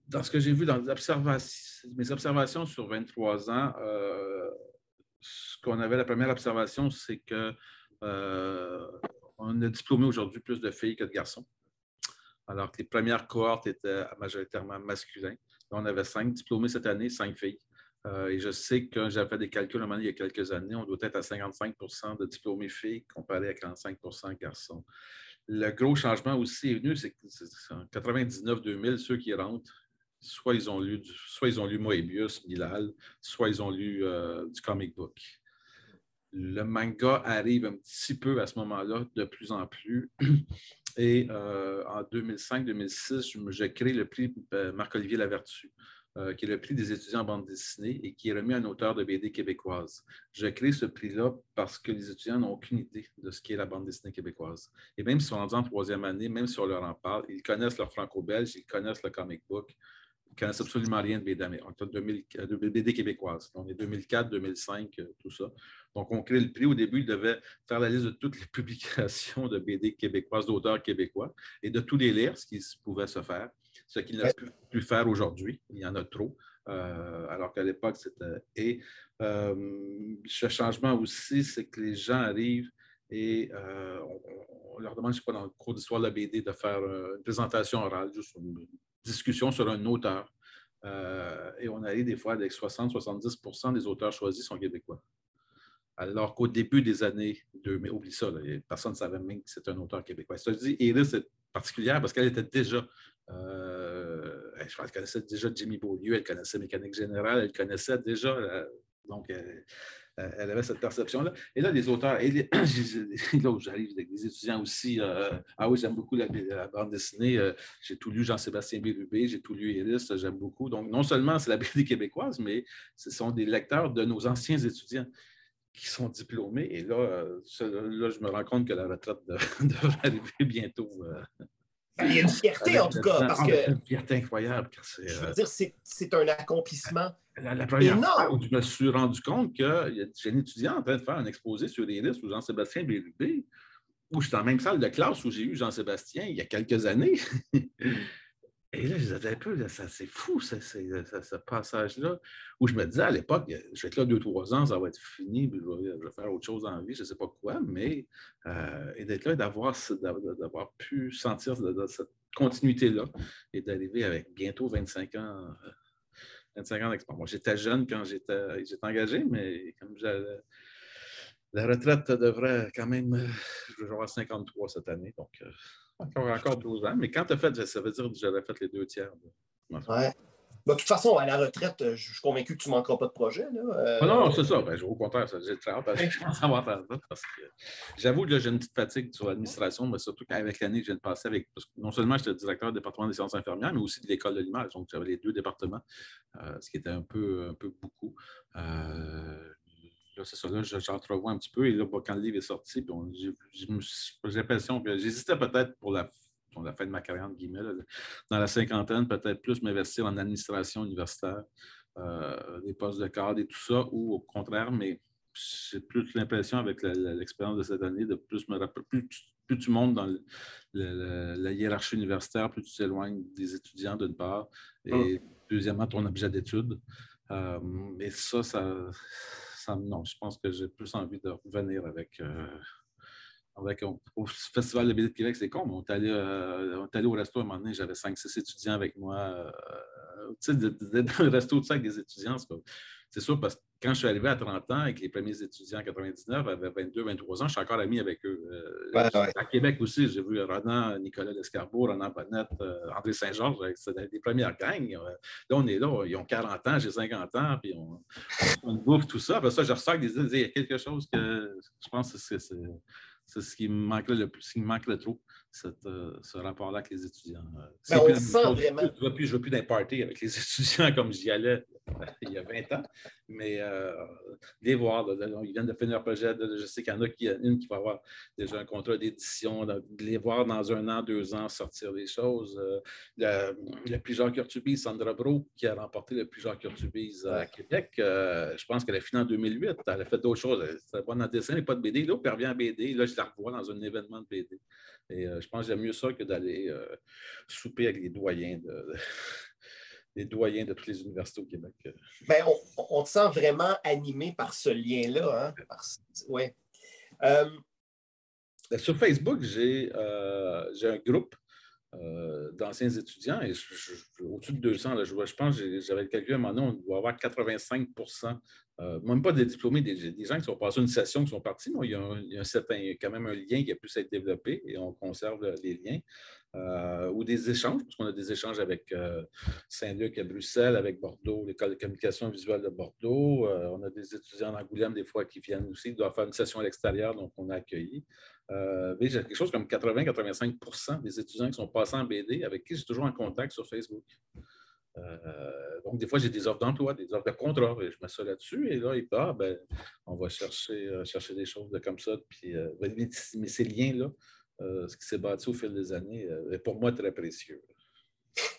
dans ce que j'ai vu dans mes observations sur 23 ans, ce qu'on avait, la première observation, c'est que on a diplômé aujourd'hui plus de filles que de garçons, alors que les premières cohortes étaient majoritairement masculins. On avait cinq diplômés cette année, cinq filles. Euh, et je sais que j'avais fait des calculs un moment il y a quelques années, on doit être à 55% de diplômés filles comparé à 45% garçons. Le gros changement aussi est venu, c'est qu'en 99-2000, ceux qui rentrent, soit ils ont lu, soit ils ont lu Moebius, Bilal, soit ils ont lu euh, du comic book le manga arrive un petit peu à ce moment-là, de plus en plus. Et euh, en 2005-2006, j'ai créé le prix euh, Marc-Olivier Lavertu, euh, qui est le prix des étudiants en bande dessinée et qui est remis à un auteur de BD québécoise. J'ai créé ce prix-là parce que les étudiants n'ont aucune idée de ce qu'est la bande dessinée québécoise. Et même s'ils sont rendus en troisième année, même si on leur en parle, ils connaissent leur franco-belge, ils connaissent le comic book, ne connaissent absolument rien de BD, de BD québécoise. On est 2004, 2005, tout ça. Donc, on crée le prix. Au début, il devait faire la liste de toutes les publications de BD québécoises, d'auteurs québécois, et de tous les lire, ce qui pouvait se faire, ce qu'il n'a plus pu faire aujourd'hui. Il y en a trop. Euh, alors qu'à l'époque, c'était. Et euh, ce changement aussi, c'est que les gens arrivent et euh, on, leur demande, je ne sais pas, dans le cours d'histoire de la BD, de faire une présentation orale, juste une discussion sur un auteur. et on arrive des fois avec 60-70% des auteurs choisis sont québécois. Alors qu'au début des années 2000, oublie ça, personne ne savait même que c'était un auteur québécois. Ça, je dis, Iris est particulière parce qu'elle était déjà, euh, je pense qu'elle connaissait déjà Jimmy Beaulieu, elle connaissait Mécanique Générale, elle connaissait déjà, euh, donc euh, elle avait cette perception-là. Et là, les auteurs, là j'arrive avec des étudiants aussi, ah oui, j'aime beaucoup la, bande dessinée, j'ai tout lu Jean-Sébastien Bérubé, j'ai tout lu Iris, j'aime beaucoup. Donc, non seulement c'est la BD québécoise, mais ce sont des lecteurs de nos anciens étudiants qui sont diplômés. Et là, euh, là, je me rends compte que la retraite devrait arriver bientôt. Euh. Il y a une fierté, en tout cas, parce ah, que... Une fierté incroyable. je veux euh, dire, c'est un accomplissement la, première fois où je me suis rendu compte que j'ai un étudiant en train de faire un exposé sur les listes ou Jean-Sébastien Bérubé, où j'étais en même salle de classe où j'ai eu Jean-Sébastien il y a quelques années. Et là, je disais un peu, c'est fou, ce passage-là, où je me disais à l'époque, je vais être là deux, trois ans, ça va être fini, je vais, faire autre chose en vie, je ne sais pas quoi, mais euh, et d'être là, d'avoir, d'avoir pu sentir cette continuité-là et d'arriver avec bientôt 25 ans, 25 ans d'expérience. Moi, j'étais jeune quand j'étais, engagé, mais comme la retraite devrait quand même, je vais avoir 53 cette année, donc. Encore, encore 12 ans. Mais quand tu as fait, ça veut dire que j'avais fait les deux tiers. Oui. de toute façon, à la retraite, euh, je suis convaincu que tu ne manqueras pas de projet. Là. Euh. Ah non, c'est ça. Ben, au contraire, j'ai très hâte. Parce que j'avoue que j'ai une petite fatigue sur l'administration, mais surtout qu'avec l'année que je viens de passer avec. Parce que non seulement j'étais directeur du département des sciences infirmières, mais aussi de l'école de l'image. Donc, j'avais les deux départements, euh, ce qui était un peu, un peu beaucoup là, c'est ça, là, j'entrevois un petit peu. Et là, quand le livre est sorti, j'ai l'impression que j'hésitais peut-être pour la, la, fin de ma carrière, entre guillemets, dans la cinquantaine, peut-être plus m'investir en administration universitaire, euh, des postes de cadre et tout ça, ou au contraire, mais j'ai plus l'impression avec l'expérience de cette année de plus me rappeler, plus, plus tu montes dans la hiérarchie universitaire, plus tu t'éloignes des étudiants d'une part, et ah. deuxièmement, ton objet d'étude. Euh, et ça, ça, non, je pense que j'ai plus envie de revenir avec. Euh, au Festival de BD de Québec, c'est con, mais on est, allé, euh, au resto à un moment donné, j'avais 5-6 étudiants avec moi, euh, sais, d'être dans le resto de ça avec des étudiants, c'est sûr parce que quand je suis arrivé à 30 ans avec les premiers étudiants en 99, j'avais 22, 23 ans, je suis encore ami avec eux. Euh, à Québec aussi, j'ai vu Ronan, Nicolas Descarbeau, Ronan Bonnette, euh, André Saint-Georges, c'était des premières gangs. Là, on est là, ils ont 40 ans, j'ai 50 ans, puis on, on bouffe tout ça. Après ça, je ressors des il y a quelque chose que je pense que c'est ce qui me manquait le plus, ce qui me manque le trop cette, euh, ce rapport-là avec les étudiants. Euh, ben, on sent vraiment. Je ne veux plus, d'un party avec les étudiants comme j'y allais il y a 20 ans, mais euh, les voir, ils viennent de finir leur projet, je sais qu'il y en a qui, une qui va avoir déjà un contrat d'édition, de les voir dans un an, deux ans sortir des choses. le, le prix Jacques Urtubise, Sandra Bro, qui a remporté le prix Jacques Urtubise à Québec, je pense qu'elle a fini en 2008, elle a fait d'autres choses, c'était pas dans le dessin, pas de BD, là, elle revient en BD, là, je la revois dans un événement de BD. Et je pense que j'aime mieux ça que d'aller euh, souper avec les doyens de, les doyens de toutes les universités au Québec. Ben, on, on, te sent vraiment animé par ce lien-là. Hein? Ouais. Euh, ben, sur Facebook, j'ai euh, un groupe d'anciens étudiants et au-dessus de 200, là, je, je, pense que j'avais calculé à un moment donné, on doit avoir 85% euh, même pas des diplômés, des, gens qui sont passés une session, qui sont partis, mais il y, a un, certain, quand même un lien qui a pu s'être développé et on conserve les liens. Euh, ou des échanges, parce qu'on a des échanges avec euh, Saint-Luc à Bruxelles, avec Bordeaux, l'école de communication visuelle de Bordeaux. on a des étudiants d'Angoulême, des fois, qui viennent aussi, ils doivent faire une session à l'extérieur, donc on a accueilli. j'ai quelque chose comme 80-85% des étudiants qui sont passés en BD avec qui j'ai toujours en contact sur Facebook. Euh, donc, des fois, j'ai des offres d'emploi, des offres de contrat, et je mets ça là-dessus, et là, il part, ben, on va chercher, euh, chercher des choses comme ça. Puis, euh, mais ces liens-là, ce qui s'est bâti au fil des années, est pour moi très précieux.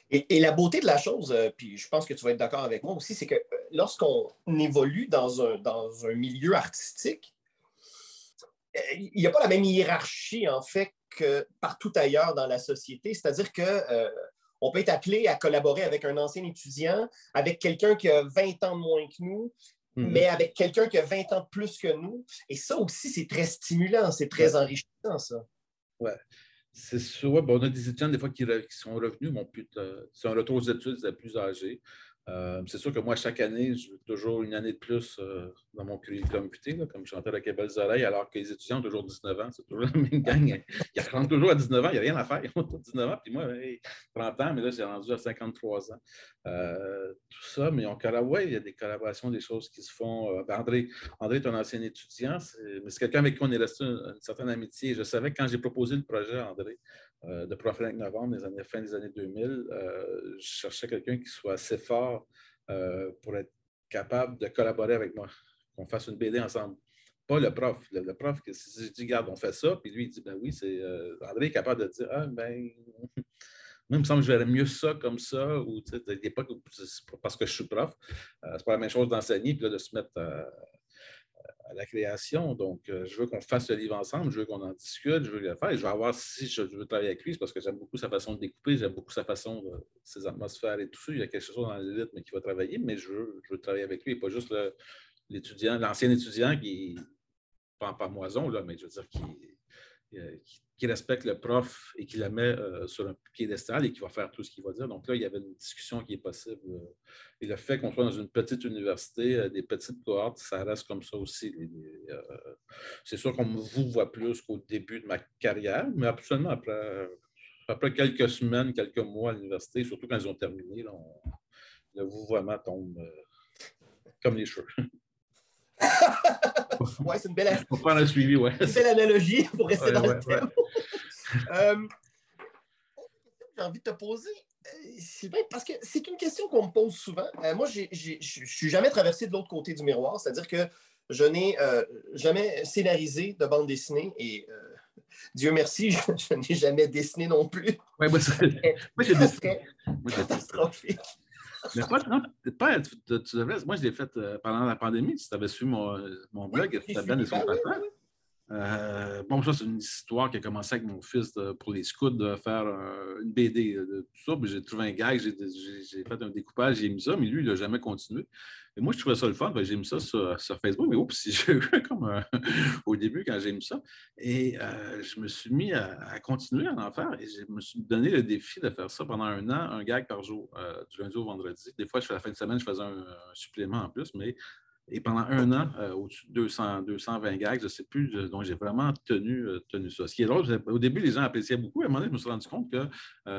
Et, la beauté de la chose, puis je pense que tu vas être d'accord avec moi aussi, c'est que lorsqu'on évolue dans un, dans un milieu artistique, il n'y a pas la même hiérarchie, en fait, que partout ailleurs dans la société. C'est-à-dire que on peut être appelé à collaborer avec un ancien étudiant, avec quelqu'un qui a 20 ans de moins que nous, mhm. mais avec quelqu'un qui a 20 ans de plus que nous. Et ça aussi, c'est très stimulant, c'est très enrichissant, ça. Oui. C'est sûr. Bon, on a des étudiants, des fois, qui, sont revenus, mais c'est un retour aux études, plus âgés. Euh, c'est sûr que moi, chaque année, je veux toujours une année de plus euh, dans mon curriculum vitae, comme je chantais avec les belles oreilles, alors que les étudiants ont toujours 19 ans. C'est toujours la même gang. Ils rentrent toujours à 19 ans, il n'y a rien à faire. Ils ont 19 ans, puis moi, 30 ans, mais là, j'ai rendu à 53 ans. Euh, tout ça, mais on ouais, il y a des collaborations, des choses qui se font. Ben, André, André est un ancien étudiant, mais c'est quelqu'un avec qui on est resté une, une certaine amitié. Je savais que quand j'ai proposé le projet à André, euh, de Profil Novembre, les années, fin des années 2000, euh, je cherchais quelqu'un qui soit assez fort euh, pour être capable de collaborer avec moi, qu'on fasse une BD ensemble. Pas le prof. Le, prof, si je dis, regarde, on fait ça, puis lui, il dit, ben oui, c'est. André est capable de dire, ah, ben. Moi, il me semble que je verrais mieux ça comme ça, ou tu sais, pas parce que je suis prof. c'est pas la même chose d'enseigner, puis de se mettre à, la création. Donc, euh, je veux qu'on fasse le livre ensemble, je veux qu'on en discute, je veux le faire. Et je vais voir si je, veux travailler avec lui, parce que j'aime beaucoup sa façon de découper, j'aime beaucoup sa façon, de, ses atmosphères et tout ça. Il y a quelque chose dans l'élite, mais qui va travailler, mais je veux, travailler avec lui, et pas juste l'étudiant, l'ancien étudiant qui, pas en moison, là, mais je veux dire, qui, euh, qui, respecte le prof et qui le met euh, sur un piédestal et qui va faire tout ce qu'il va dire. Donc là, il y avait une discussion qui est possible. Euh, et le fait qu'on soit dans une petite université, des petites cohortes, ça reste comme ça aussi. c'est sûr qu'on me vous voit plus qu'au début de ma carrière, mais absolument après, quelques semaines, quelques mois à l'université, surtout quand ils ont terminé, là, le vouvoiement tombe comme les cheveux. ouais, c'est une belle, pour faire un suivi, ouais. une belle analogie pour rester dans le thème. euh, j'ai envie de te poser, euh, Sylvain, parce que c'est une question qu'on me pose souvent. Euh, moi, je ne suis jamais traversé de l'autre côté du miroir, c'est-à-dire que je n'ai euh, jamais scénarisé de bande dessinée et Dieu merci, je, n'ai jamais dessiné non plus. Ouais, moi, dessiné. catastrophique. Mais pas, non, pas tu, tu, devrais, moi, je l'ai fait euh, pendant la pandémie. Si tu avais suivi mon, mon blog, tu as bien des son Euh, bon, ça, c'est une histoire qui a commencé avec mon fils pour les scouts de faire une BD de tout ça. J'ai trouvé un gag, j'ai fait un découpage, j'ai mis ça, mais lui, il n'a jamais continué. Et moi, je trouvais ça le fun. J'ai mis ça sur, Facebook, mais oups, j'ai eu comme au début quand j'ai mis ça. Et euh, je me suis mis à, continuer à en faire et je me suis donné le défi de faire ça pendant un an, un gag par jour, euh, du lundi au vendredi. Des fois, je la fin de semaine, je faisais un, supplément en plus, mais et pendant un an, euh, au-dessus de 200, 220 gags, je ne sais plus, donc j'ai vraiment tenu, tenu ça. Ce qui est drôle, au début, les gens appréciaient beaucoup. À un moment donné, je me suis rendu compte que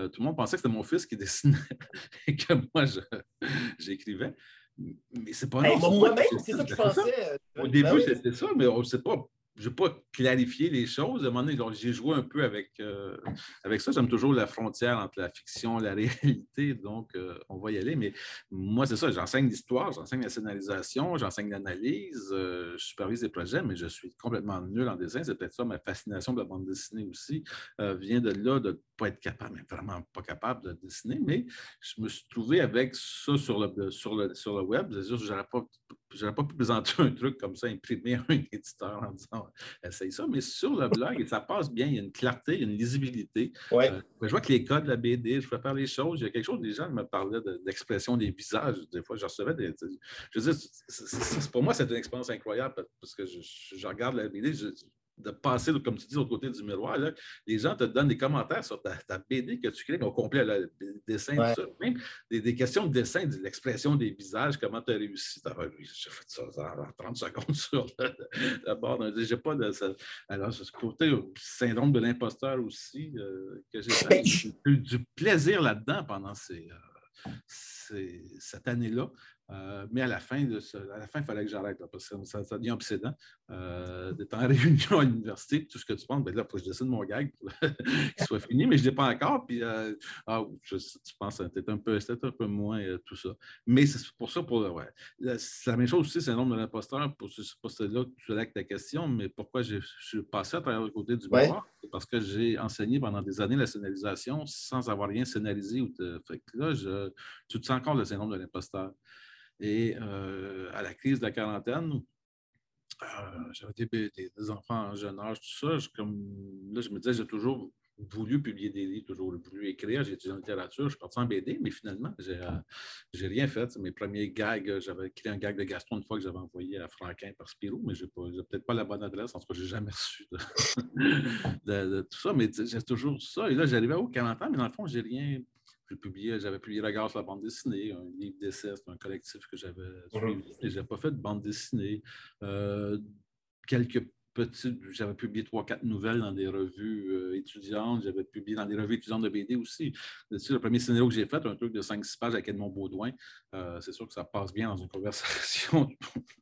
tout le monde pensait que c'était mon fils qui dessinait et que moi, j'écrivais. Mais c'est pas Moi-même, c'est ça que je pensais. Au euh, début, ben c'était ça, mais on ne sait pas je n'ai pas clarifié les choses. À un moment donné, j'ai joué un peu avec, euh, avec ça. J'aime toujours la frontière entre la fiction et la réalité, donc euh, on va y aller. Mais moi, c'est ça, j'enseigne l'histoire, j'enseigne la scénarisation, j'enseigne l'analyse, euh, je supervise des projets, mais je suis complètement nul en dessin. C'est peut-être ça, ma fascination de la bande dessinée aussi vient de là, de pas être capable, mais vraiment pas capable de dessiner. Mais je me suis trouvé avec ça sur le, sur le, sur le web. Je n'aurais pas pas pu présenter un truc comme ça, imprimer un éditeur en disant essaye ça, mais sur le blog, ça passe bien, il y a une clarté, il y a une lisibilité. Euh, je vois que les codes de la BD, je peux faire les choses. Il y a quelque chose, des gens me parlaient d'expression des visages. Des fois, je recevais des. Je veux dire, pour moi, c'est une expérience incroyable parce que je, je regarde la BD, je, de passer, comme tu dis, au côté du miroir, les gens te donnent des commentaires sur ta, BD que tu crées au complet, le dessin, tout ça. Même des, questions de dessin, de l'expression des visages, comment tu as réussi. J'ai fait ça en 30 secondes sur le, bord. J'ai pas de. Ça. Alors, ce côté syndrome de l'imposteur aussi, euh, que j'ai eu du plaisir là-dedans pendant ces, euh, cette année-là. Euh, mais à la fin, de à la fin, il fallait que j'arrête parce que ça, devient obsédant euh, d'être en réunion à l'université. Tout ce que tu penses, ben là, il faut que je décide mon gag pour qu'il soit fini, mais je ne l'ai pas encore. Puis, euh, ah, je, tu penses, c'était un peu, un peu moins tout ça. Mais c'est pour ça, pour ouais. C'est la même chose aussi, c'est le nombre de l'imposteur. Pour ce là que tu as avec ta question, mais pourquoi je suis passé à travers le côté du ouais. C'est parce que j'ai enseigné pendant des années la scénarisation sans avoir rien scénarisé. Ou Fait que là, je... tu te sens encore le syndrome de l'imposteur. Et euh, à la crise de la quarantaine, euh, j'avais des, enfants en jeune âge, tout ça. Je, comme, là, je me disais, j'ai toujours voulu publier des livres, toujours voulu écrire. J'ai étudié en littérature, je suis parti en BD, mais finalement, j'ai n'ai euh, rien fait. Mes premiers gags, j'avais écrit un gag de Gaston une fois que j'avais envoyé à Franquin par Spirou, mais je n'ai peut-être pas la bonne adresse. En tout cas, je n'ai jamais reçu de, tout ça, mais j'ai toujours ça. Et là, j'arrivais au 40 ans, mais dans le fond, j'ai rien j'avais publié Regard sur la bande dessinée, un livre d'essai, c'est un collectif que j'avais suivi. Je n'avais pas fait de bande dessinée. Euh, quelques j'avais publié trois, quatre nouvelles dans des revues euh, étudiantes. J'avais publié dans des revues étudiantes de BD aussi. le premier scénario que j'ai fait, un truc de 5-6 pages avec Edmond Baudouin, euh, c'est sûr que ça passe bien dans une conversation.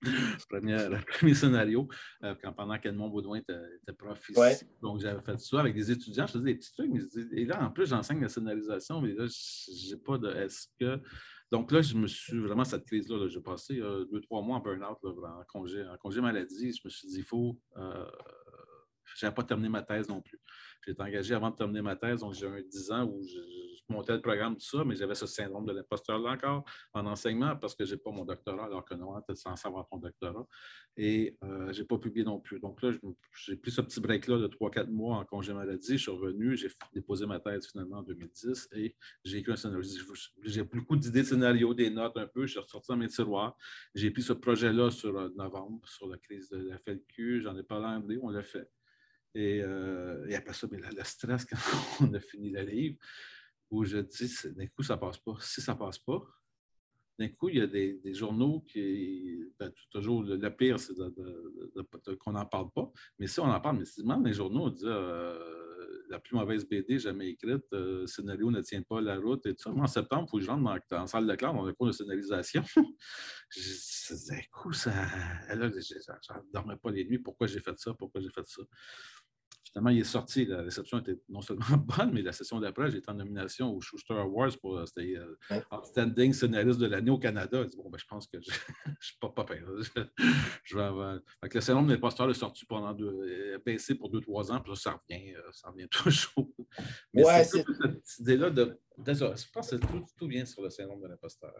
le premier scénario, euh, quand, pendant qu'Edmond Baudouin était, prof ici. Donc, j'avais fait ça avec des étudiants. Je faisais des petits trucs. et là, en plus, j'enseigne la scénarisation, mais là, je n'ai pas de est-ce que. Donc là, je me suis vraiment, cette crise-là, j'ai passé euh, deux, trois mois en burn-out, en congé, en congé maladie. Je me suis dit, il faut. Euh, je n'avais pas terminé ma thèse non plus. J'ai été engagé avant de terminer ma thèse, donc j'ai un 10 ans où je, montais le programme, tout ça, mais j'avais ce syndrome de l'imposteur-là encore en enseignement parce que je n'ai pas mon doctorat, alors que non, tu es censé avoir ton doctorat. Et euh, je n'ai pas publié non plus. Donc là, j'ai pris ce petit break-là de 3-4 mois en congé maladie. Je suis revenu, j'ai déposé ma thèse finalement en 2010 et j'ai écrit un scénario. J'ai beaucoup d'idées de scénario, des notes un peu. Je suis ressorti dans mes tiroirs. J'ai pris ce projet-là sur euh, novembre, sur la crise de la FLQ. J'en ai parlé en on l'a fait. Et, euh, et, après ça, mais le stress quand on a fini le livre, où je dis, d'un coup, ça ne passe pas. Si ça ne passe pas, d'un coup, il y a des, journaux qui. Ben, toujours, le, pire, c'est qu'on n'en parle pas. Mais si on en parle, mais si les journaux, on dit euh, la plus mauvaise BD jamais écrite, euh, le scénario ne tient pas la route et tout ça. En septembre, il faut que je rentre dans, en salle de classe dans le cours de scénarisation. d'un coup, ça. Là, je ne dormais pas les nuits. Pourquoi j'ai fait ça? Pourquoi j'ai fait ça? Finalement, il est sorti. La réception était non seulement bonne, mais la session d'après, j'ai été en nomination au Schuster Awards pour euh, euh, Outstanding Scénariste de l'année au Canada. bon, ben, je pense que je ne suis pas pas je, vais avoir... le syndrome de l'imposteur est sorti pendant deux, baissé pour deux, trois ans, puis ça revient, euh, ça revient toujours. Mais ouais, c'est cette idée-là de. Je pense que tout, tout vient sur le syndrome de l'imposteur.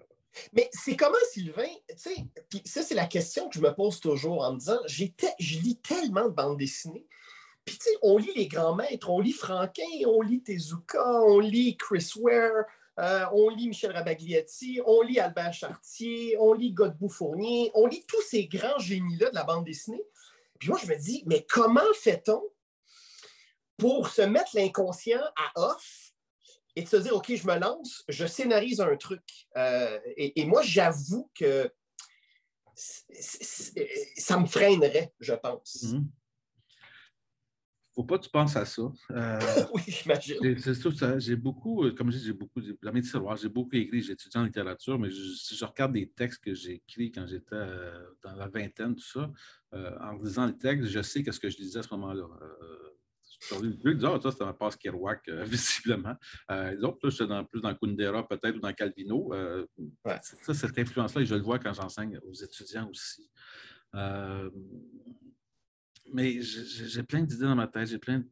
Mais c'est comment, Sylvain, tu sais, puis ça, c'est la question que je me pose toujours en me disant je lis tellement de bandes dessinées. Puis, tu sais, on lit les grands maîtres, on lit Franquin, on lit Tezuka, on lit Chris Ware, euh, on lit Michel Rabagliati, on lit Albert Chartier, on lit Godbout Fournier, on lit tous ces grands génies-là de la bande dessinée. Puis moi, je me dis, mais comment fait-on pour se mettre l'inconscient à off et de se dire, OK, je me lance, je scénarise un truc? Euh, et, moi, j'avoue que ça me freinerait, je pense. Mm-hmm faut pas que tu penses à ça. Euh, oui, j'imagine. C'est ça. J'ai beaucoup, euh, comme je dis, j'ai beaucoup, dans mes tiroirs, j'ai beaucoup écrit, j'ai étudié en littérature, mais si je regarde des textes que j'ai écrits quand j'étais euh, dans la vingtaine, tout ça, en lisant le texte, je sais qu'est-ce que je lisais à ce moment-là. Sur le truc, ah, ça, c'était un passe Kerouac, visiblement. les autres, là, j'étais dans, plus dans Kundera, peut-être, ou dans Calvino. Ça, cette influence-là, je le vois quand j'enseigne aux étudiants aussi mais j'ai plein d'idées dans ma tête, j'ai plein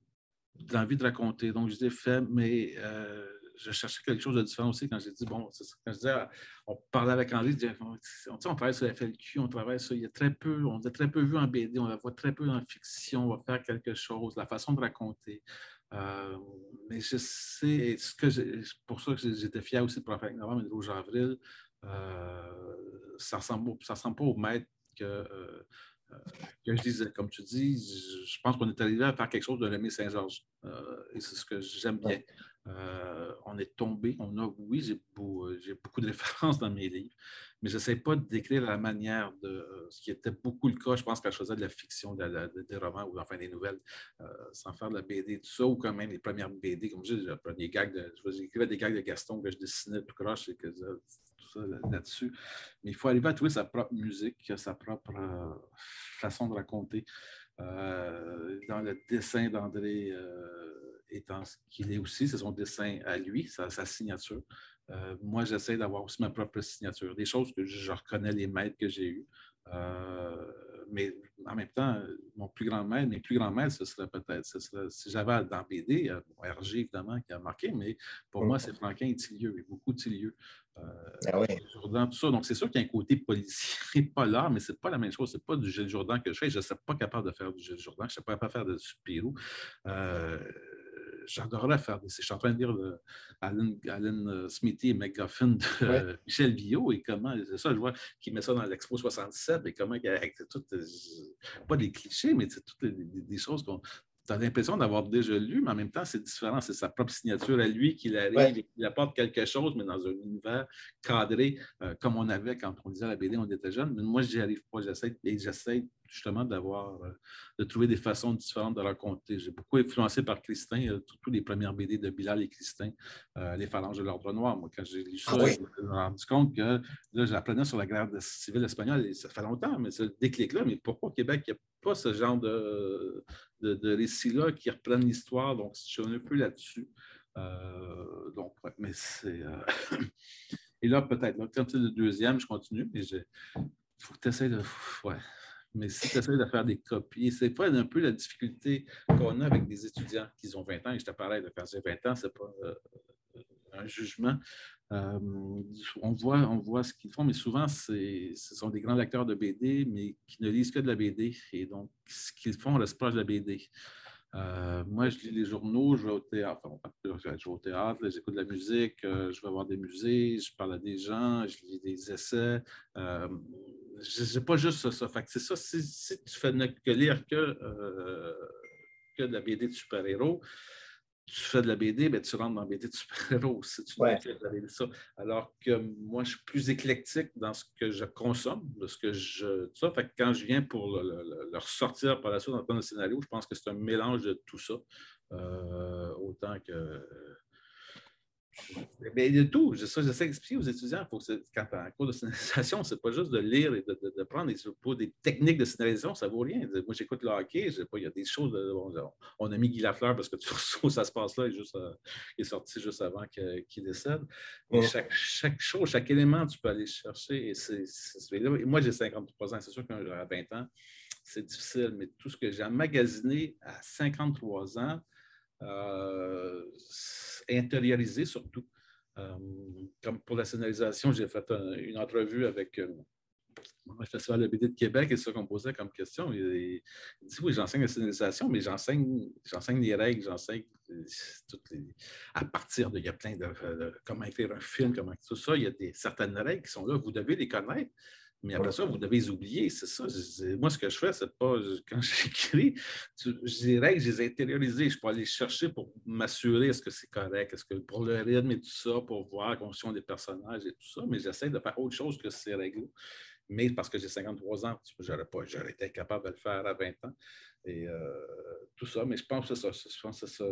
d'envie de raconter. Donc, je les ai fait, mais euh, je cherchais quelque chose de différent aussi quand j'ai dit, bon, ça. Quand je disais, on parlait avec Henri, on, on, travaille sur la FLQ, on travaille sur, il y a très peu, on a très peu vu en BD, on la voit très peu en fiction, on va faire quelque chose, la façon de raconter. Euh, mais je sais, ce que pour ça que j'étais fier aussi de faire avec novembre et rouge avril, euh, ça ne ressemble pas au maître que que je disais, comme tu dis, je pense qu'on est arrivé à faire quelque chose de l'Aimé Saint-Georges. Euh, et c'est ce que j'aime bien. Euh, on est tombé, on a, oui, j'ai beaucoup, beaucoup, de références dans mes livres, mais je n'essaie pas de décrire la manière de ce qui était beaucoup le cas, je pense, quand je faisais de la fiction, des romans ou enfin des nouvelles, euh, sans faire de la BD, tout ça, ou quand même les premières BD, comme je dis, le premier gag de, j'écrivais des gags de Gaston que je dessinais tout croche et que là-dessus. Mais il faut arriver à trouver sa propre musique, sa propre euh, façon de raconter. Euh, dans le dessin d'André euh, étant ce qu'il est aussi, c'est son dessin à lui, sa, sa signature. moi, j'essaie d'avoir aussi ma propre signature, des choses que je, reconnais les maîtres que j'ai eus mais en même temps, mon plus grand maître, mes plus grands maîtres, ce serait peut-être, si j'avais dans BD, euh, RG évidemment qui a marqué, mais pour moi, c'est Franquin et Tillieu, et beaucoup Tillieu. Euh, ah Jourdan, tout ça. Donc, c'est sûr qu'il y a un côté policier, pas là, mais c'est pas la même chose. C'est pas du Gilles Jourdan que je fais. Je ne suis pas capable de faire du Gilles Jourdan. Je ne suis pas capable de faire de Spirou. Euh, j'adorerais faire des. Je suis en train de lire Alan, Alan, Smithy et McGuffin de euh, Michel Villot et comment, c'est ça, je vois qu'il met ça dans l'Expo 67 et comment, avec tout, euh, pas des clichés, mais c'est toutes des, choses qu'on tu as l'impression d'avoir déjà lu, mais en même temps, c'est différent. C'est sa propre signature à lui qu'il arrive et qu'il apporte quelque chose, mais dans un univers cadré, euh, comme on avait quand on lisait la BD, on était jeune. Mais moi, je n'y arrive pas. J'essaie, et j'essaie justement d'avoir, euh, de trouver des façons différentes de raconter. J'ai beaucoup influencé par Christin, euh, tous les premières BD de Bilal et Christin, Les phalanges de l'ordre noir. Moi, quand j'ai lu ça, ah je me suis rendu compte que là, j'apprenais sur la guerre civile espagnole, et ça fait longtemps, mais c'est le déclic-là. Mais pourquoi au Québec, il n'y a pas ce genre de, de, récits-là qui reprennent l'histoire? Donc, je suis un peu là-dessus. Euh, donc, mais c'est. Euh, et là, peut-être, donc, le deuxième, je continue, mais il faut que tu essaies de. Ouais. Mais si tu essaies de faire des copies, c'est pas un peu la difficulté qu'on a avec des étudiants qui ont 20 ans, et je te parlais de j'ai 20 ans, c'est pas euh, un jugement. Euh, on, voit, on voit ce qu'ils font, mais souvent, ce sont des grands lecteurs de BD, mais qui ne lisent que de la BD. Et donc, ce qu'ils font reste proche de la BD. Euh, moi, je lis les journaux, je vais au théâtre, je vais au théâtre, j'écoute de la musique, euh, je vais voir des musées, je parle à des gens, je lis des essais. N'ai pas juste ça. c'est ça, si, tu fais que lire que, que de la BD de super-héros, tu fais de la BD, ben, tu rentres dans la BD de super-héros si tu ouais. ça. Alors que moi, je suis plus éclectique dans ce que je consomme, de ce que je. Ça. Fait que quand je viens pour le, ressortir par la suite dans le scénario, je pense que c'est un mélange de tout ça. Euh, autant que mais a tout. Ça, j'essaie d'expliquer aux étudiants. Faut que quand tu as un cours de scénarisation, c'est pas juste de lire et de, prendre des, des, techniques de scénarisation, ça vaut rien. Moi, j'écoute le hockey, pas, il y a des choses. on a mis Guy Lafleur parce que tout ça se passe là, il est, juste, euh, est sorti juste avant qu'il décède. Mais chaque, chaque, chose, chaque élément, tu peux aller chercher. Et c'est, moi, j'ai 53 ans. C'est sûr qu'à 20 ans, c'est difficile, mais tout ce que j'ai emmagasiné à 53 ans, intériorisé surtout. comme pour la scénarisation, j'ai fait une entrevue avec le Festival de BD de Québec et ça qu'on posait comme question. Il, dit oui, j'enseigne la scénarisation, mais j'enseigne, les règles, j'enseigne euh, toutes à partir de. Il y a plein de, comment écrire un film, comment tout ça. Il y a des, certaines règles qui sont là. Vous devez les connaître. Mais après ça, vous devez les oublier. C'est ça. moi, ce que je fais, c'est pas quand j'écris, les règles, je les ai intériorisées. Je peux aller chercher pour m'assurer est-ce que c'est correct, est-ce que pour le rythme et tout ça, pour voir construction des personnages et tout ça. Mais j'essaie de faire autre chose que ces règles mais parce que j'ai 53 ans, j'aurais pas, j'aurais été capable de le faire à 20 ans. Et euh, tout ça, mais je pense que c'est ça. Je pense que ça.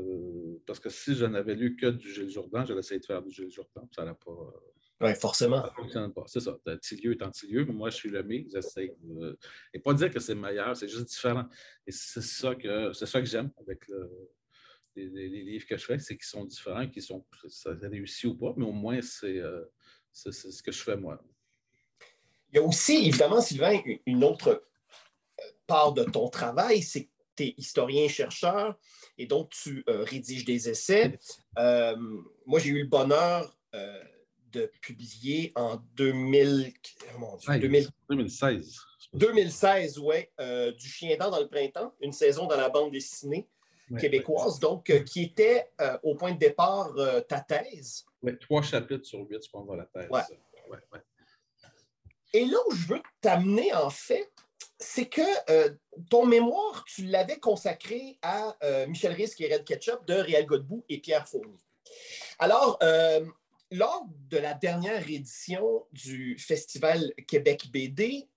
Parce que si je n'avais lu que du Gilles Jourdan, j'aurais essayé de faire du Gilles Jourdan. Ça n'a pas. Euh, oui, forcément. Ça ne fonctionne pas. C'est ça. Tilieu est Tilieu, mais moi, je suis le mien. J'essaie Et pas dire que c'est meilleur, c'est juste différent. Et c'est ça que, c'est ça que j'aime avec les, livres que je fais, c'est qu'ils sont différents, qu'ils sont. Ça réussit ou pas, mais au moins, c'est, euh, c'est ce que je fais moi. Il y a aussi, évidemment, Sylvain, une autre part de ton travail, c'est que tu es historien-chercheur et donc tu euh, rédiges des essais. Euh, moi, j'ai eu le bonheur euh, de publier en 2000, 2016. 2016, oui, Du Chien dent dans le printemps, une saison dans la bande dessinée québécoise, donc qui était au point de départ ta thèse. Oui, trois chapitres sur huit, je pense, dans la thèse. Ouais. Et là où je veux t'amener, en fait, c'est que euh, ton mémoire, tu l'avais consacré à euh, Michel Risque et Red Ketchup de Réal Godbout et Pierre Fournier. Alors, euh, lors de la dernière édition du Festival Québec BD,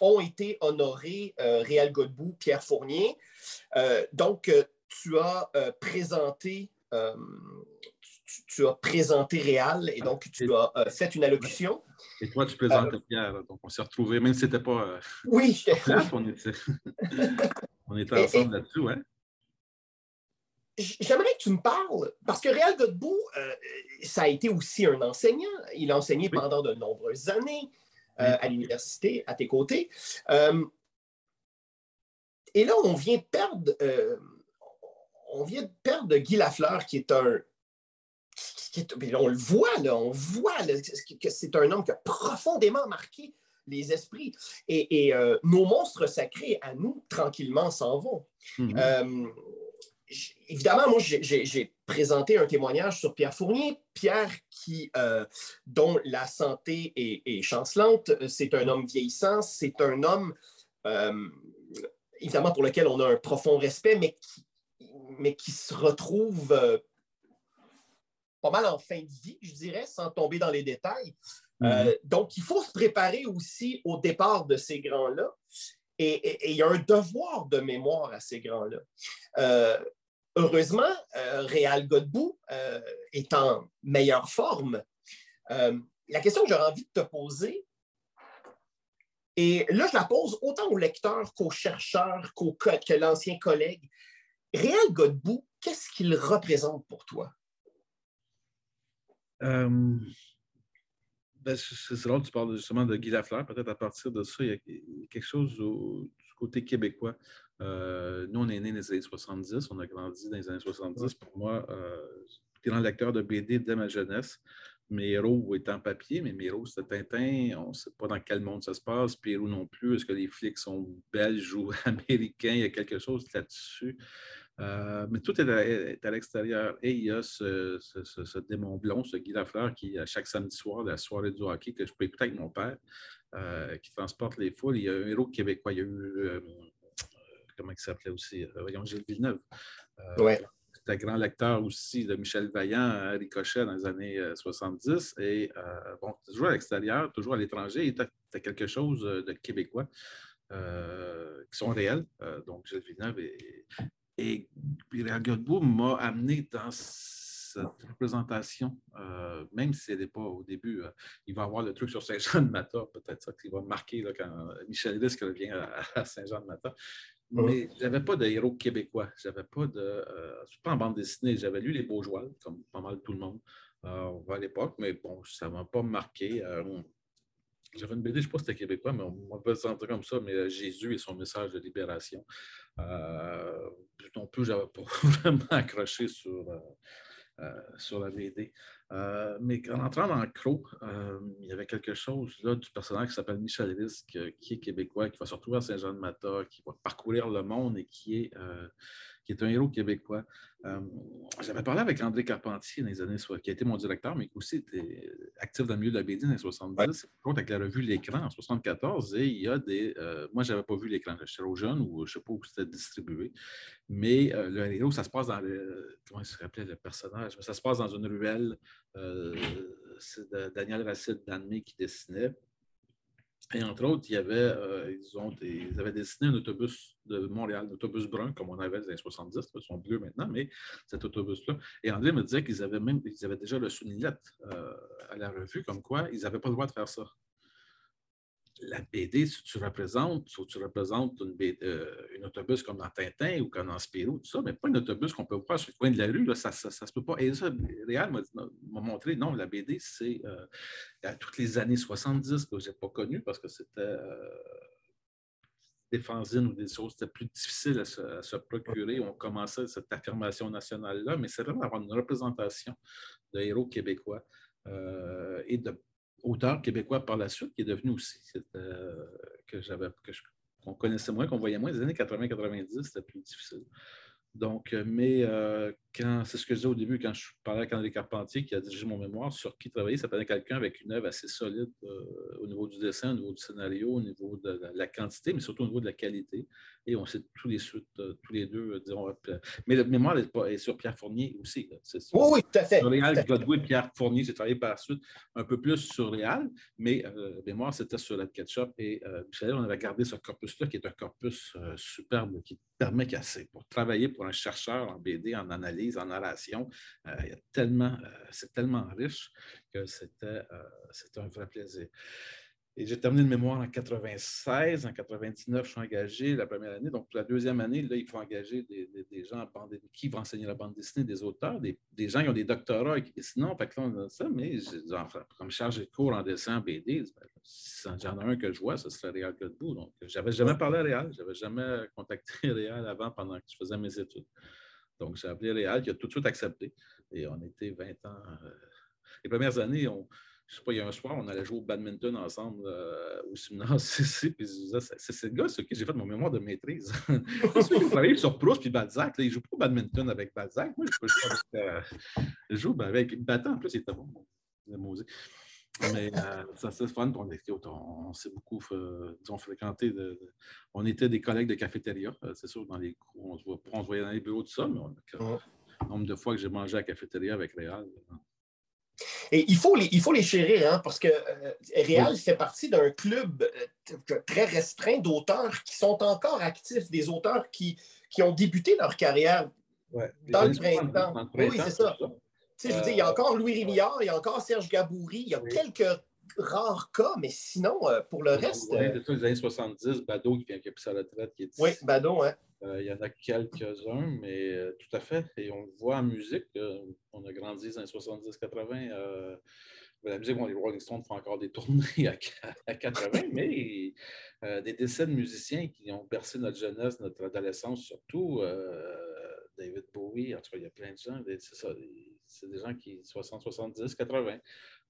ont été honorés Réal Godbout, Pierre Fournier. donc, tu as présenté tu, as présenté Réal et donc tu as fait une allocution. Et toi, tu présentes euh, Pierre. Donc, on s'est retrouvés, même si ce n'était pas. Euh, oui, j'étais on était, on était ensemble là-dessus, ouais. J'aimerais que tu me parles, parce que Réal Godbout, euh, ça a été aussi un enseignant. Il a enseigné pendant de nombreuses années à l'université, à tes côtés. et là, on vient perdre, on vient de perdre Guy Lafleur, qui est un, on le voit, là, on voit que c'est un homme qui a profondément marqué les esprits. Et, euh, nos monstres sacrés, à nous, tranquillement, s'en vont. Mhm. Euh, évidemment, moi, j'ai présenté un témoignage sur Pierre Fournier. Pierre, qui, euh, dont la santé est, chancelante, c'est un homme vieillissant, c'est un homme, évidemment, pour lequel on a un profond respect, mais qui, mais qui se retrouve pas mal en fin de vie, je dirais, sans tomber dans les détails. Euh, mhm. donc, il faut se préparer aussi au départ de ces grands-là. Et, il y a un devoir de mémoire à ces grands-là. Euh, heureusement, euh, Réal Godbout est en meilleure forme. la question que j'aurais envie de te poser, et là, je la pose autant aux lecteurs qu'aux chercheurs, qu'aux, que l'ancien collègue. Réal Godbout, qu'est-ce qu'il représente pour toi? Euh, ben, c'est drôle, tu parles justement de Guy Lafleur. Peut-être à partir de ça, il y a quelque chose du côté québécois. Euh, nous, on est nés dans les années 70, on a grandi dans les années 70. Pour moi, euh, grand lecteur de BD dès ma jeunesse. Mes héros étant papier, mais mes héros, c'était Tintin. On ne sait pas dans quel monde ça se passe. Pérou non plus. Est-ce que les flics sont belges ou américains? Il y a quelque chose là-dessus. Euh, mais tout est à, l'extérieur. Et il y a ce, démon blond, ce Guy Lafleur, qui, à chaque samedi soir, la soirée du hockey, que je peux écouter avec mon père, euh, qui transporte les foules. Il y a un héros québécois. Il y a eu, euh, comment il s'appelait aussi, voyons, Gilles Villeneuve. ouais. C'était grand lecteur aussi de Michel Vaillant à Ricochet dans les années 70. Et bon, toujours à l'extérieur, toujours à l'étranger. Il était quelque chose de québécois. qui sont réels. donc, Gilles Villeneuve et Pierre Godbout m'a amené dans cette représentation, euh, même si elle n'est pas au début. Euh, il va avoir le truc sur Saint-Jean-de-Mata, peut-être ça qui va marquer là, quand Michel Risque revient à, Saint-Jean-de-Mata. Mais je n'avais pas de héros québécois. J'avais pas de. Euh, pas en bande dessinée. J'avais lu Les Beaujois, comme pas mal tout le monde à l'époque, mais bon, ça ne m'a pas marqué. j'avais une BD, je ne sais pas si c'était québécois, mais on se sentir comme ça, mais Jésus et son message de libération. non plus, je n'avais pas vraiment accroché sur, sur la BD. Euh, mais en entrant dans le croc, euh, il y avait quelque chose là, du personnage qui s'appelle Michel Risque, qui est québécois, qui va se retrouver à Saint-Jean-de-Mata, qui va parcourir le monde et qui est, euh, qui est un héros québécois. Euh, j'avais parlé avec André Carpentier dans les années qui a été mon directeur, mais qui aussi était actif dans le milieu de la BD dans les années 70. Ouais. avec la revue L'écran en 74, et il y a des. Euh, moi, je n'avais pas vu l'écran, j'étais trop jeune ou je ne sais pas où c'était distribué. Mais euh, le héros, ça se passe dans le. Comment il se rappelait le personnage? ça se passe dans une ruelle. c'est Daniel Racide d'Anne qui dessinait. Et entre autres, euh, ils, avaient dessiné un autobus de Montréal, un autobus brun, comme on avait dans les années 70, ils sont bleus maintenant, mais cet autobus-là. Et André me disait qu'ils avaient même ils avaient déjà le soulignette euh, à la revue, comme quoi ils n'avaient pas le droit de faire ça la BD, si tu représentes, si tu représentes une, euh, autobus comme dans Tintin ou comme dans Spirou, tout ça, mais pas un autobus qu'on peut voir sur le coin de la rue, là, ça ne se peut pas. Et ça, Réal m'a montré, non, la BD, c'est euh, à toutes les années 70 que je n'ai pas connu parce que c'était euh, des fanzines ou des choses, c'était plus difficile à se, procurer. On commençait cette affirmation nationale-là, mais c'est vraiment avoir une représentation de héros québécois et de auteur québécois par la suite, qui est devenu aussi, euh, que j'avais, qu'on connaissait moins, qu'on voyait moins. Les années 80-90, c'était plus difficile. Donc, euh, mais euh, c'est ce que je disais au début quand je parlais avec André Carpentier, qui a dirigé mon mémoire, sur qui travailler, ça fallait quelqu'un avec une œuvre assez solide euh, au niveau du dessin, au niveau du scénario, au niveau de la, quantité, mais surtout au niveau de la qualité. Et on sait tous les suites, tous les deux, disons. mais le mémoire est, sur Pierre Fournier aussi. oui, oui, tout à fait. Sur Réal, et Pierre Fournier, j'ai travaillé par la suite un peu plus sur Réal, mais le mémoire, c'était sur la Ketchup. Et Michel, on avait gardé ce corpus-là, qui est un corpus superbe, qui permet qu'assez pour travailler pour un chercheur en BD, en analyse, en narration. Euh, il y a tellement, euh, c'est tellement riche que c'était, euh, c'était un vrai plaisir. Et j'ai terminé le mémoire en 96. En 99, je suis engagé la première année. Donc, la deuxième année, là, il faut engager des, des, gens qui vont enseigner la bande dessinée, des auteurs, des, des gens qui ont des doctorats et dessinent. Fait que là, on a ça, mais comme charge de cours en dessin, en BD, si j'en ai un que je vois, ce serait Réal Godbout. Donc, je n'avais jamais parlé à Réal. Je n'avais jamais contacté Réal avant pendant que je faisais mes études. Donc, j'ai appelé Réal qui a tout de suite accepté. Et on était 20 ans. Euh, les premières années, on, je sais pas, il y a un soir, on allait jouer au badminton ensemble euh, au séminaire c'est le gars sur qui? J'ai fait mon mémoire de maîtrise. il travaille sur Proust puis Balzac. Là, il ne joue pas au badminton avec Balzac. Moi, je peux jouer avec. Euh, je joue ben, avec Battant, en plus, il était bon. Mais euh, ça, c'est fun. On, on, s'est beaucoup euh, disons, fréquenté. De, on était des collègues de cafétéria. Euh, c'est sûr, dans les on se, voit, on se voyait dans les bureaux, tout ça, mais on, le nombre de fois que j'ai mangé à la cafétéria avec Réal. Et il faut les, il faut les chérir, hein, parce que euh, Réal fait partie d'un club euh, très restreint d'auteurs qui sont encore actifs, des auteurs qui, qui ont débuté leur carrière dans le printemps. Oui, c'est ça. Je veux dire, il y a euh, encore Louis Rémillard, il y a encore Serge Gaboury, il y a quelques rares cas, mais sinon, pour le reste. De les années 70, Badeau qui vient qui a pris sa retraite. Qui est oui, Badeau, hein. il y en a quelques-uns, mais tout à fait. Et on le voit en musique on a grandi dans les 70-80. Euh, la musique, les Rolling Stones font encore des tournées à, 80, mais euh, des décès de musiciens qui ont bercé notre jeunesse, notre adolescence surtout. Euh, David Bowie, en tout cas, il y a plein de gens. C'est ça, c'est des gens qui, 60, 70, 80.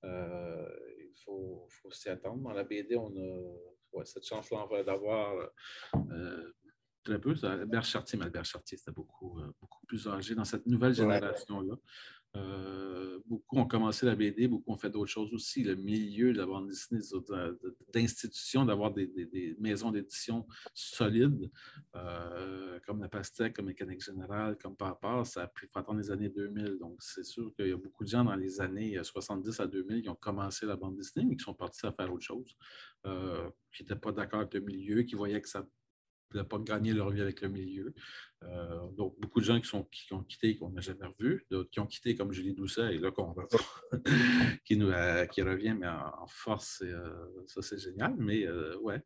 il faut, faut s'y attendre. Dans la BD, on a cette chance-là d'avoir très peu. Albert Chartier, mais Albert Chartier, c'était beaucoup, euh, beaucoup plus âgé dans cette nouvelle génération-là. Euh, beaucoup ont commencé la BD, beaucoup ont fait d'autres choses aussi. Le milieu de la bande dessinée, d'institutions, d'avoir des, maisons d'édition solides, euh, comme la Pastèque, comme Mécanique Générale, comme Papa, ça a pris attendre les années 2000. Donc, c'est sûr qu'il y a beaucoup de gens dans les années 70 à 2000 qui ont commencé la bande dessinée, mais qui sont partis à faire autre chose, qui n'étaient pas d'accord avec le milieu, qui voyaient que ça ne pas gagner leur vie avec le milieu. Euh, donc, beaucoup de gens qui, sont, qui ont quitté, qu'on n'a jamais revu, d'autres qui ont quitté, comme Julie Doucet, et là qu'on qui, euh, qui revient, mais en, force, euh, ça c'est génial. Mais ouais.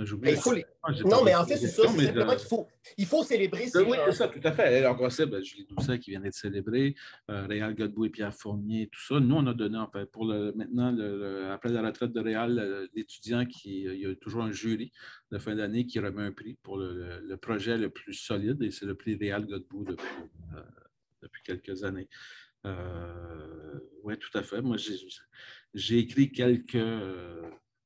Il faut ah, Non, mais en fait, c'est ça. C'est simplement qu'il faut, il faut célébrer ces Oui, c'est ça, tout à fait. Alors, ben, Julie Doucet qui vient d'être célébrée, euh, Réal Godbout et Pierre Fournier, tout ça. Nous, on a donné, en fait, pour le, maintenant, après la retraite de Réal, l'étudiant qui. Il y a toujours un jury de fin d'année qui remet un prix pour le, projet le plus solide, et c'est le prix Réal Godbout depuis, euh, depuis quelques années. Euh, oui, tout à fait. Moi, j'ai écrit quelques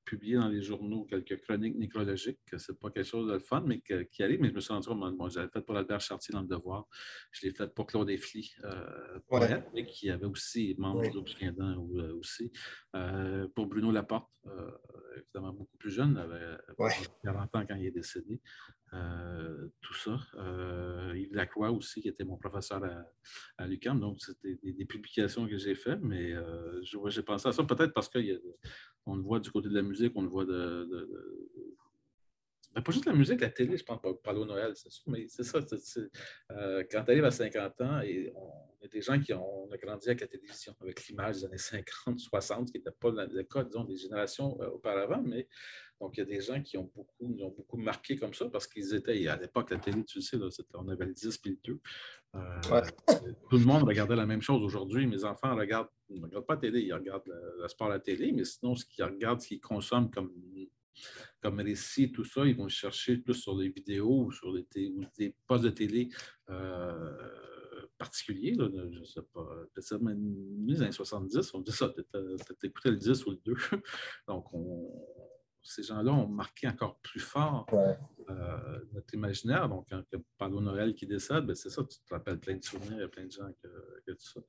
publié dans les journaux quelques chroniques nécrologiques, que ce n'est pas quelque chose de fun, mais qui arrive. Mais je me suis rendu compte, bon, j'avais fait pour Albert Chartier dans le Devoir, je l'ai fait pour Claude Effly, euh, poète, qui avait aussi membre l'Obs euh, aussi. Euh, pour Bruno Laporte, euh, évidemment beaucoup plus jeune, avait 40 ans quand il est décédé. Euh, tout ça. Euh, Yves Lacroix aussi, qui était mon professeur à, à. Donc, c'était des, publications que j'ai faites, mais euh, j'ai pensé à ça peut-être parce qu'on le voit du côté de la musique, on le voit de. Ben, pas juste la musique, la télé, je pense pas au Noël, c'est sûr, mais c'est ça. quand tu arrives à 50 ans, et on, a des gens qui ont, grandi avec la télévision, avec l'image des années 50, 60, qui n'était pas le cas, disons, des générations auparavant, mais donc, il y a des gens qui ont beaucoup, ont beaucoup marqué comme ça parce qu'ils étaient, à l'époque, la télé, tu sais, là, on avait le 10 puis le 2. Euh, tout le monde regardait la même chose aujourd'hui. Mes enfants regardent, ne regardent pas la télé, ils regardent le, sport à la télé, mais sinon, ce qu'ils regardent, ce qu'ils consomment comme, comme récit, tout ça, ils vont chercher plus sur des vidéos ou sur des, des postes de télé. Euh, particuliers, là, je ne sais pas, peut-être même les années 70, on dit ça, tu écouté le 10 ou le 2. Donc, on, ces gens-là ont marqué encore plus fort euh, notre imaginaire. Donc, quand a Noël qui décède, ben, c'est ça, tu te rappelles plein de souvenirs, il y a plein de gens que, que tout ça.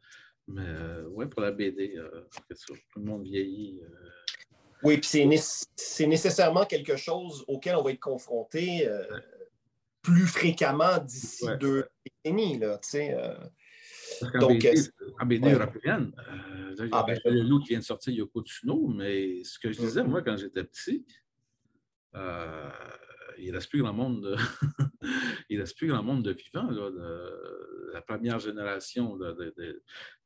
Mais euh, oui, pour la BD, euh, tout le monde vieillit. Oui, puis c'est, nécessairement quelque chose auquel on va être confronté plus fréquemment d'ici deux décennies. Là, Donc, en BD européenne, ah, ben, le loup qui vient de sortir Yoko Tsuno, mais ce que je disais, moi, quand j'étais petit, euh, il ne reste plus grand monde de, il reste plus grand monde de vivants. Là, de, la première génération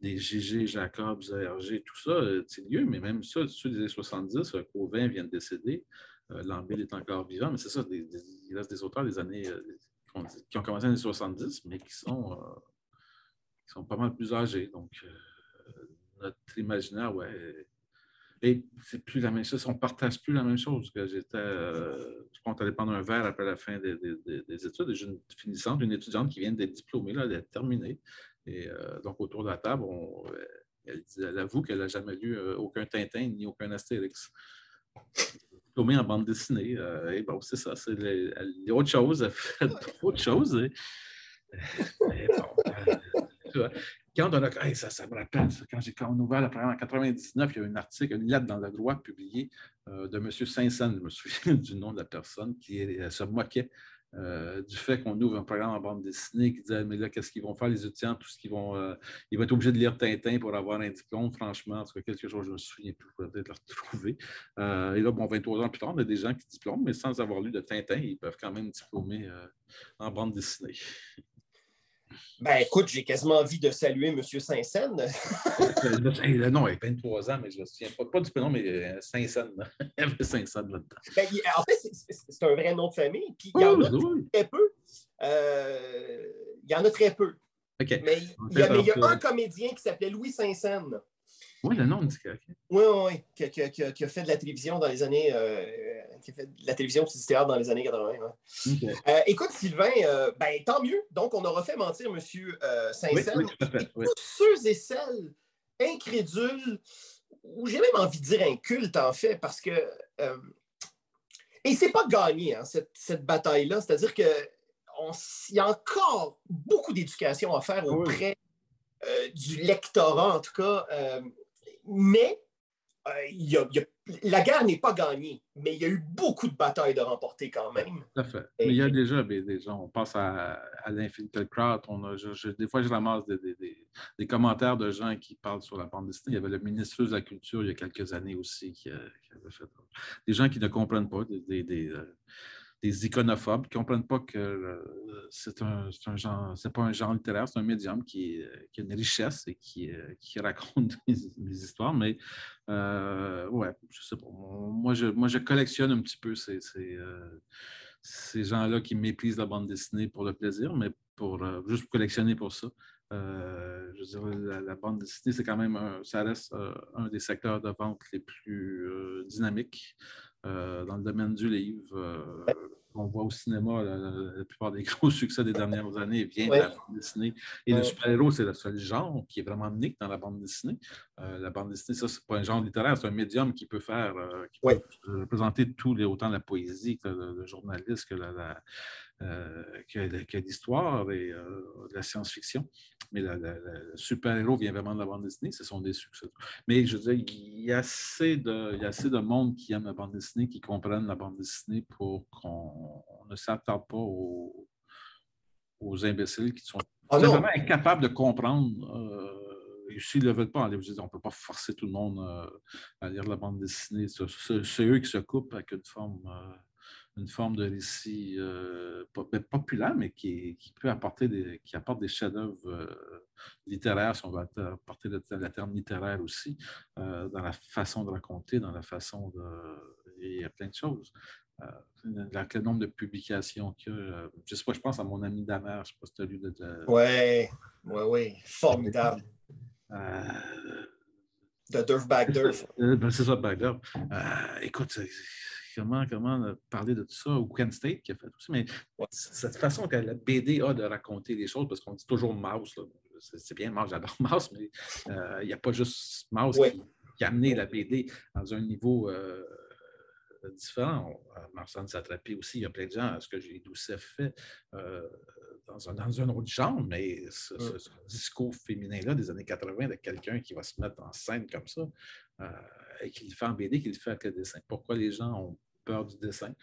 des GG, Jacob, ZRG, tout ça, c'est lieu, mais même ça, ceux des années 70, euh, Covin vient de décéder, euh, est encore vivant, mais c'est ça, il reste des auteurs des années qui ont commencé dans les années 70, mais qui sont, sont pas mal plus âgés. Donc, notre imaginaire, ouais. Et c'est plus la même chose. On ne partage plus la même chose. que J'étais, euh, je pense, allé prendre un verre après la fin des, études. J'ai une finissante, une étudiante qui vient d'être diplômée, là, d'être terminée. Et euh, donc, autour de la table, elle, elle, avoue qu'elle n'a jamais lu euh, aucun Tintin ni aucun Astérix. Diplômée en bande dessinée. et bon, c'est ça. C'est autre chose. Elle fait autre chose. Et, bon, quand on a, ça, ça me rappelle, quand j'ai quand on ouvert la première en 99, il y a un article, une lettre dans le droit publiée euh, de M. Saint-Saëns, je me souviens du nom de la personne, qui euh, se moquait euh, du fait qu'on ouvre un programme en bande dessinée, qui disait Mais là, qu'est-ce qu'ils vont faire, les étudiants Tout ce qu'ils vont. ils vont être obligés de lire Tintin pour avoir un diplôme, franchement. En tout cas, quelque chose, je me souviens plus, peut-être le retrouver. et là, bon, 23 ans plus tard, on a des gens qui diplôment, mais sans avoir lu de Tintin, ils peuvent quand même diplômer en bande dessinée. Ben écoute, j'ai quasiment envie de saluer M. Saint-Saëns. non, il a 23 ans, mais je ne me souviens pas, pas du prénom, mais euh, Saint-Saëns. Il y avait Saint-Saëns là-dedans. Ben, en fait, c'est un vrai nom de famille. Puis il y en a très peu. Euh, il y en a très peu. Mais il y a, il y a un comédien qui s'appelait Louis Saint-Saëns. Oui, le nom dit Oui, oui, qui, qui, qui, a fait de la télévision dans les années. Euh, qui a fait de la télévision du théâtre dans les années 80. Euh, écoute, Sylvain, euh, ben, tant mieux. Donc, on aura fait mentir M. Saint-Saëns. tous ceux et celles incrédules, ou j'ai même envie de dire incultes, en fait, parce que. et c'est pas gagné, hein, cette, cette bataille-là. C'est-à-dire qu'il y a encore beaucoup d'éducation à faire auprès. du lectorat, en tout cas, mais euh, la guerre n'est pas gagnée, mais il y a eu beaucoup de batailles de remporter quand même. Tout à fait. mais il y a déjà ben, des gens, on pense à, à l'Infinite Crowd, on a, des fois je ramasse des, commentaires de gens qui parlent sur la bande dessinée. Il y avait le ministre de la Culture il y a quelques années aussi qui, avait fait des gens qui ne comprennent pas, des, des iconophobes qui ne comprennent pas que euh, c'est un, un, genre, c'est pas un genre littéraire, c'est un médium qui, qui, a une richesse et qui, qui raconte des, histoires. Mais ouais, je sais pas. Moi je, moi, je collectionne un petit peu ces, ces, ces gens-là qui méprisent la bande dessinée pour le plaisir, mais pour juste collectionner pour ça. Euh, je veux dire, la, bande dessinée, c'est quand même, un, ça reste euh, un des secteurs de vente les plus euh, dans le domaine du livre on voit au cinéma, la, plupart des gros succès des dernières années viennent de la bande dessinée. Et le super-héros, c'est le seul genre qui est vraiment unique dans la bande dessinée. Euh, la bande dessinée, ça, c'est pas un genre littéraire, c'est un médium qui peut faire, euh, qui peut représenter tous les, autant la poésie que le, journaliste que la, euh, que, l'histoire et la science-fiction. Mais le super-héros vient vraiment de la bande dessinée, ce sont des succès. Mais je veux dire, il y, a assez de, il y a assez de monde qui aime la bande dessinée, qui comprennent la bande dessinée pour qu'on ne s'attarde pas aux, aux, imbéciles qui sont ah vraiment incapables de comprendre. Euh, s'ils ne le veulent pas, on ne peut pas forcer tout le monde euh, à lire la bande dessinée. C'est eux qui se coupent avec une forme euh, une forme de récit euh, ben, populaire, mais qui, peut apporter des, qui apporte des chefs-d'œuvre euh, littéraires, si on va apporter le, terme littéraire aussi, euh, dans la façon de raconter, dans la façon de. Il y a plein de choses. quel nombre de publications qu'il y a. je sais pas, je pense à mon ami Damer, je ne sais pas si tu as lu de. Oui, oui, oui, formidable. de Durf Bagdurf. Ben, c'est ça, Bagdurf. écoute, comment, comment parler de tout ça, ou Kent State qui a fait tout ça, mais cette façon que la BD a de raconter les choses, parce qu'on dit toujours Mouse, c'est bien Mouse, j'adore Mouse, mais euh, il n'y a pas juste Mouse qui, a amené la BD dans un niveau euh, différent. Marcel Satrapi aussi, il y a plein de gens, ce que j'ai Doucet fait euh, dans, un, dans un autre genre, mais ce, discours féminin-là des années 80 de quelqu'un qui va se mettre en scène comme ça, et qui le fait en BD, qui le fait avec le dessin. Pourquoi les gens ont peur du dessin?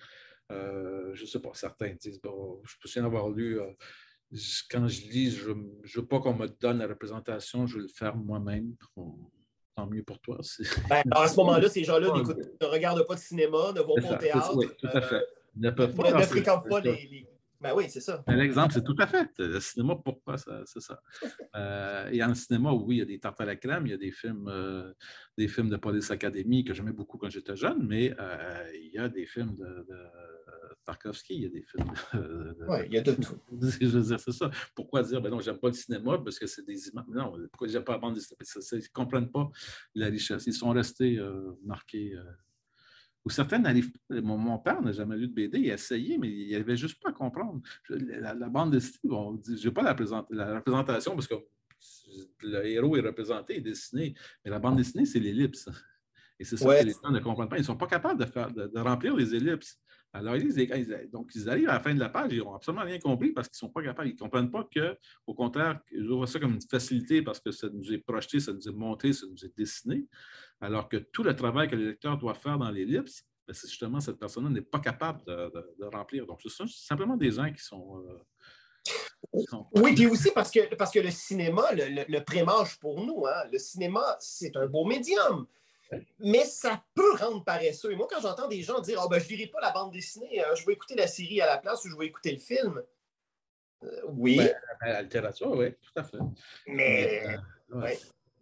Euh, je ne sais pas, certains disent, bon, je peux bien avoir lu, euh, quand je lis, je ne veux pas qu'on me donne la représentation, je veux le faire moi-même. Tant mieux pour toi. Ben, à ce moment-là, ces gens-là ne regardent pas de cinéma, ne vont pas au théâtre. Oui, tout à fait. Euh, ne, peuvent pas ne, fréquentent pas les, ben oui, c'est ça. L'exemple, c'est tout à fait. Le cinéma, pourquoi ça, c'est ça? Euh, et en cinéma, oui, il y a des tartes à la crème, il y a des films, euh, des films de Police Academy que j'aimais beaucoup quand j'étais jeune, mais euh, il y a des films de, Tarkovsky, il y a des films. oui, il y a de tout. Je veux dire, c'est ça. Pourquoi dire, ben non, j'aime pas le cinéma parce que c'est des images. Non, pourquoi j'aime pas la bande dessinée? Ils ne comprennent pas la richesse. Ils sont restés marqués ou certaines n'arrivent pas. Mon, père n'a jamais lu de BD, il a essayé, mais il n'avait juste pas à comprendre. la, bande dessinée, bon, je n'ai pas la, la, représentation parce que le héros est représenté, est dessiné, mais la bande dessinée, c'est l'ellipse. Et c'est ça que les gens ne comprennent pas. Ils ne sont pas capables de, faire, de, remplir les ellipses. Alors, ils, donc, ils arrivent à la fin de la page, ils n'ont absolument rien compris parce qu'ils ne sont pas capables. Ils ne comprennent pas que, au contraire, je vois ça comme une facilité parce que ça nous est projeté, ça nous est monté, ça nous est dessiné. Alors que tout le travail que le lecteur doit faire dans l'ellipse, ben, c'est justement cette personne-là n'est pas capable de, remplir. Donc, ce sont simplement des gens qui sont. Euh, oui, puis aussi parce que, parce que le cinéma, le, le, prémage pour nous, hein, le cinéma, c'est un beau médium. Mais ça peut rendre paresseux. Et moi, quand j'entends des gens dire oh, ben, Je ne lirai pas la bande dessinée, euh, je vais écouter la série à la place ou je vais écouter le film. Euh, oui. Ben, la littérature, oui, tout à fait. Mais.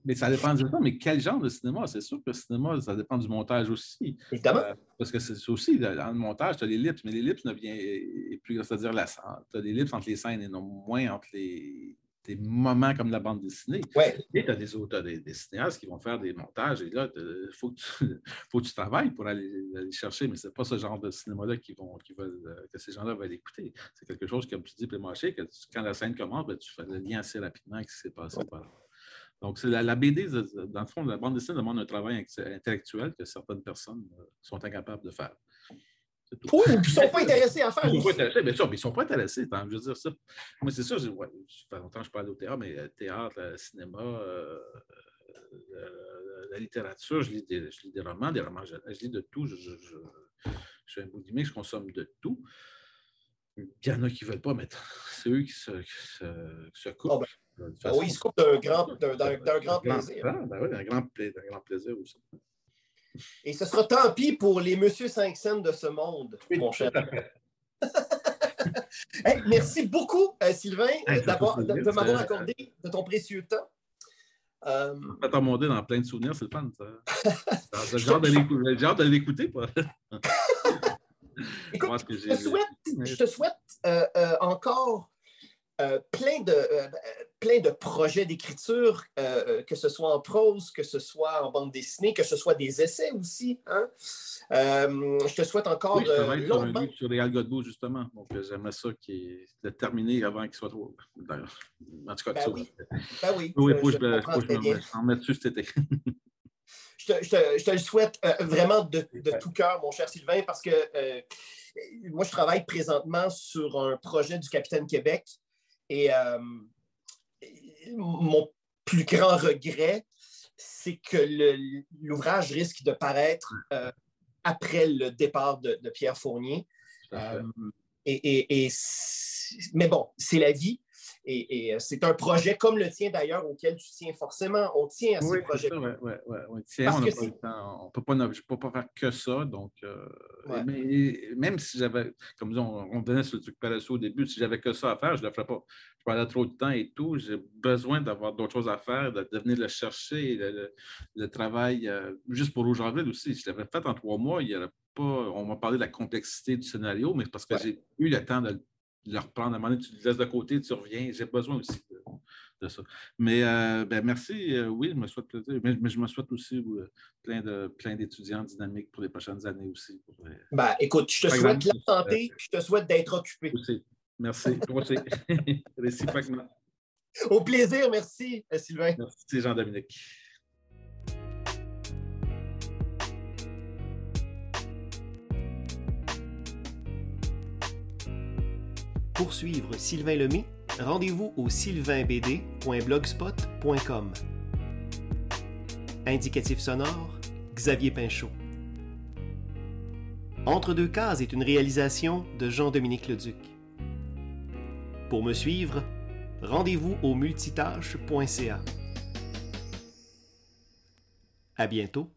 Mais ça dépend de ça. Mais quel genre de cinéma? C'est sûr que le cinéma, ça dépend du montage aussi. Évidemment. Euh, parce que c'est aussi, dans le montage, tu as l'ellipse, mais l'ellipse ne vient plus, c'est-à-dire la Tu as l'ellipse entre les scènes et non moins entre les, des moments comme la bande dessinée. Ouais. Et tu as des auteurs, des, cinéastes qui vont faire des montages, et là, il faut, faut, que tu travailles pour aller, aller chercher, mais ce n'est pas ce genre de cinéma-là qui vont, qui veulent, euh, que ces gens-là veulent écouter. C'est quelque chose, comme tu dis, Plémarché, que quand la scène commence, ben, tu fais le lien assez rapidement avec ce qui s'est passé. Par donc, la, la, BD, dans le fond, la bande dessinée demande un travail intellectuel que certaines personnes euh, sont incapables de faire. Oui, ils ne sont pas intéressés à faire. Ils ne sont pas intéressés, bien sûr, mais ils ne sont pas intéressés. Je veux dire, ça. Moi, c'est ça, je, ouais, ça fait longtemps que je parle au théâtre, mais euh, théâtre, le cinéma, euh, la littérature, je lis, des, je lis, des, romans, des romans, je, je lis de tout. Je, je, je, suis un boudimique, je consomme de tout. Il y en a qui ne veulent pas, mais c'est eux qui se, qui se, coupent. Oh, ben, oui, il se coupe d'un grand, grand plaisir. Ah, ben oui, d'un grand, grand, plaisir aussi. Et ce sera tant pis pour les Monsieur 5 cents de ce monde, mon cher. merci beaucoup, euh, Sylvain, de, m'avoir accordé de ton précieux temps. Euh... Ça dans plein de souvenirs, c'est le fun. J'ai hâte de l'écouter. je, te souhaite, je te souhaite euh, euh, encore euh, plein, de, euh, plein de projets d'écriture, euh, que ce soit en prose, que ce soit en bande dessinée, que ce soit des essais aussi. Hein? je te souhaite encore oui, je sur, un livre sur les Godbout, justement. Donc, j'aimerais ça qui est terminé avant qu'il soit trop. En tout cas, ben ça. Oui. Ben oui. Oui, faut que je m'en mette dessus cet été. je, te, je, te, je te, le souhaite vraiment de, de tout cœur, mon cher Sylvain, parce que moi, je travaille présentement sur un projet du Capitaine Québec et euh, mon plus grand regret, c'est que l'ouvrage risque de paraître euh, après le départ de, Pierre Fournier. Euh, et, mais bon, c'est la vie. Et, euh, c'est un projet comme le tien d'ailleurs auquel tu tiens forcément. On tient à ce projet. Oui, oui, oui. on ne peut, pas, faire que ça. Donc, euh, mais, même si j'avais, comme on, on donnait ce truc au début, si j'avais que ça à faire, je ne le ferais pas. Je parlais trop de temps et tout. J'ai besoin d'avoir d'autres choses à faire, de, venir le chercher, le, travail, euh, juste pour Rouge Avril aussi. Je l'avais fait en trois mois. Il y pas, on m'a parlé de la complexité du scénario, mais parce que j'ai eu le temps de le reprendre. À un moment donné, tu le laisses de côté, tu reviens. J'ai besoin aussi de, ça. Mais euh, ben, merci. Euh, oui, je me souhaite Mais, je me souhaite aussi euh, plein, de, plein d'étudiants dynamiques pour les prochaines années aussi. ben, écoute, je te souhaite la santé et je te souhaite d'être occupé. Aussi. Merci. Réciproquement. Au plaisir. Merci, Sylvain. Merci, Jean-Dominique. Pour suivre Sylvain Lemay, rendez-vous au sylvainbd.blogspot.com. Indicatif sonore, Xavier Pinchot. Entre deux cases est une réalisation de Jean-Dominique Leduc. Pour me suivre, rendez-vous au multitâche.ca. À bientôt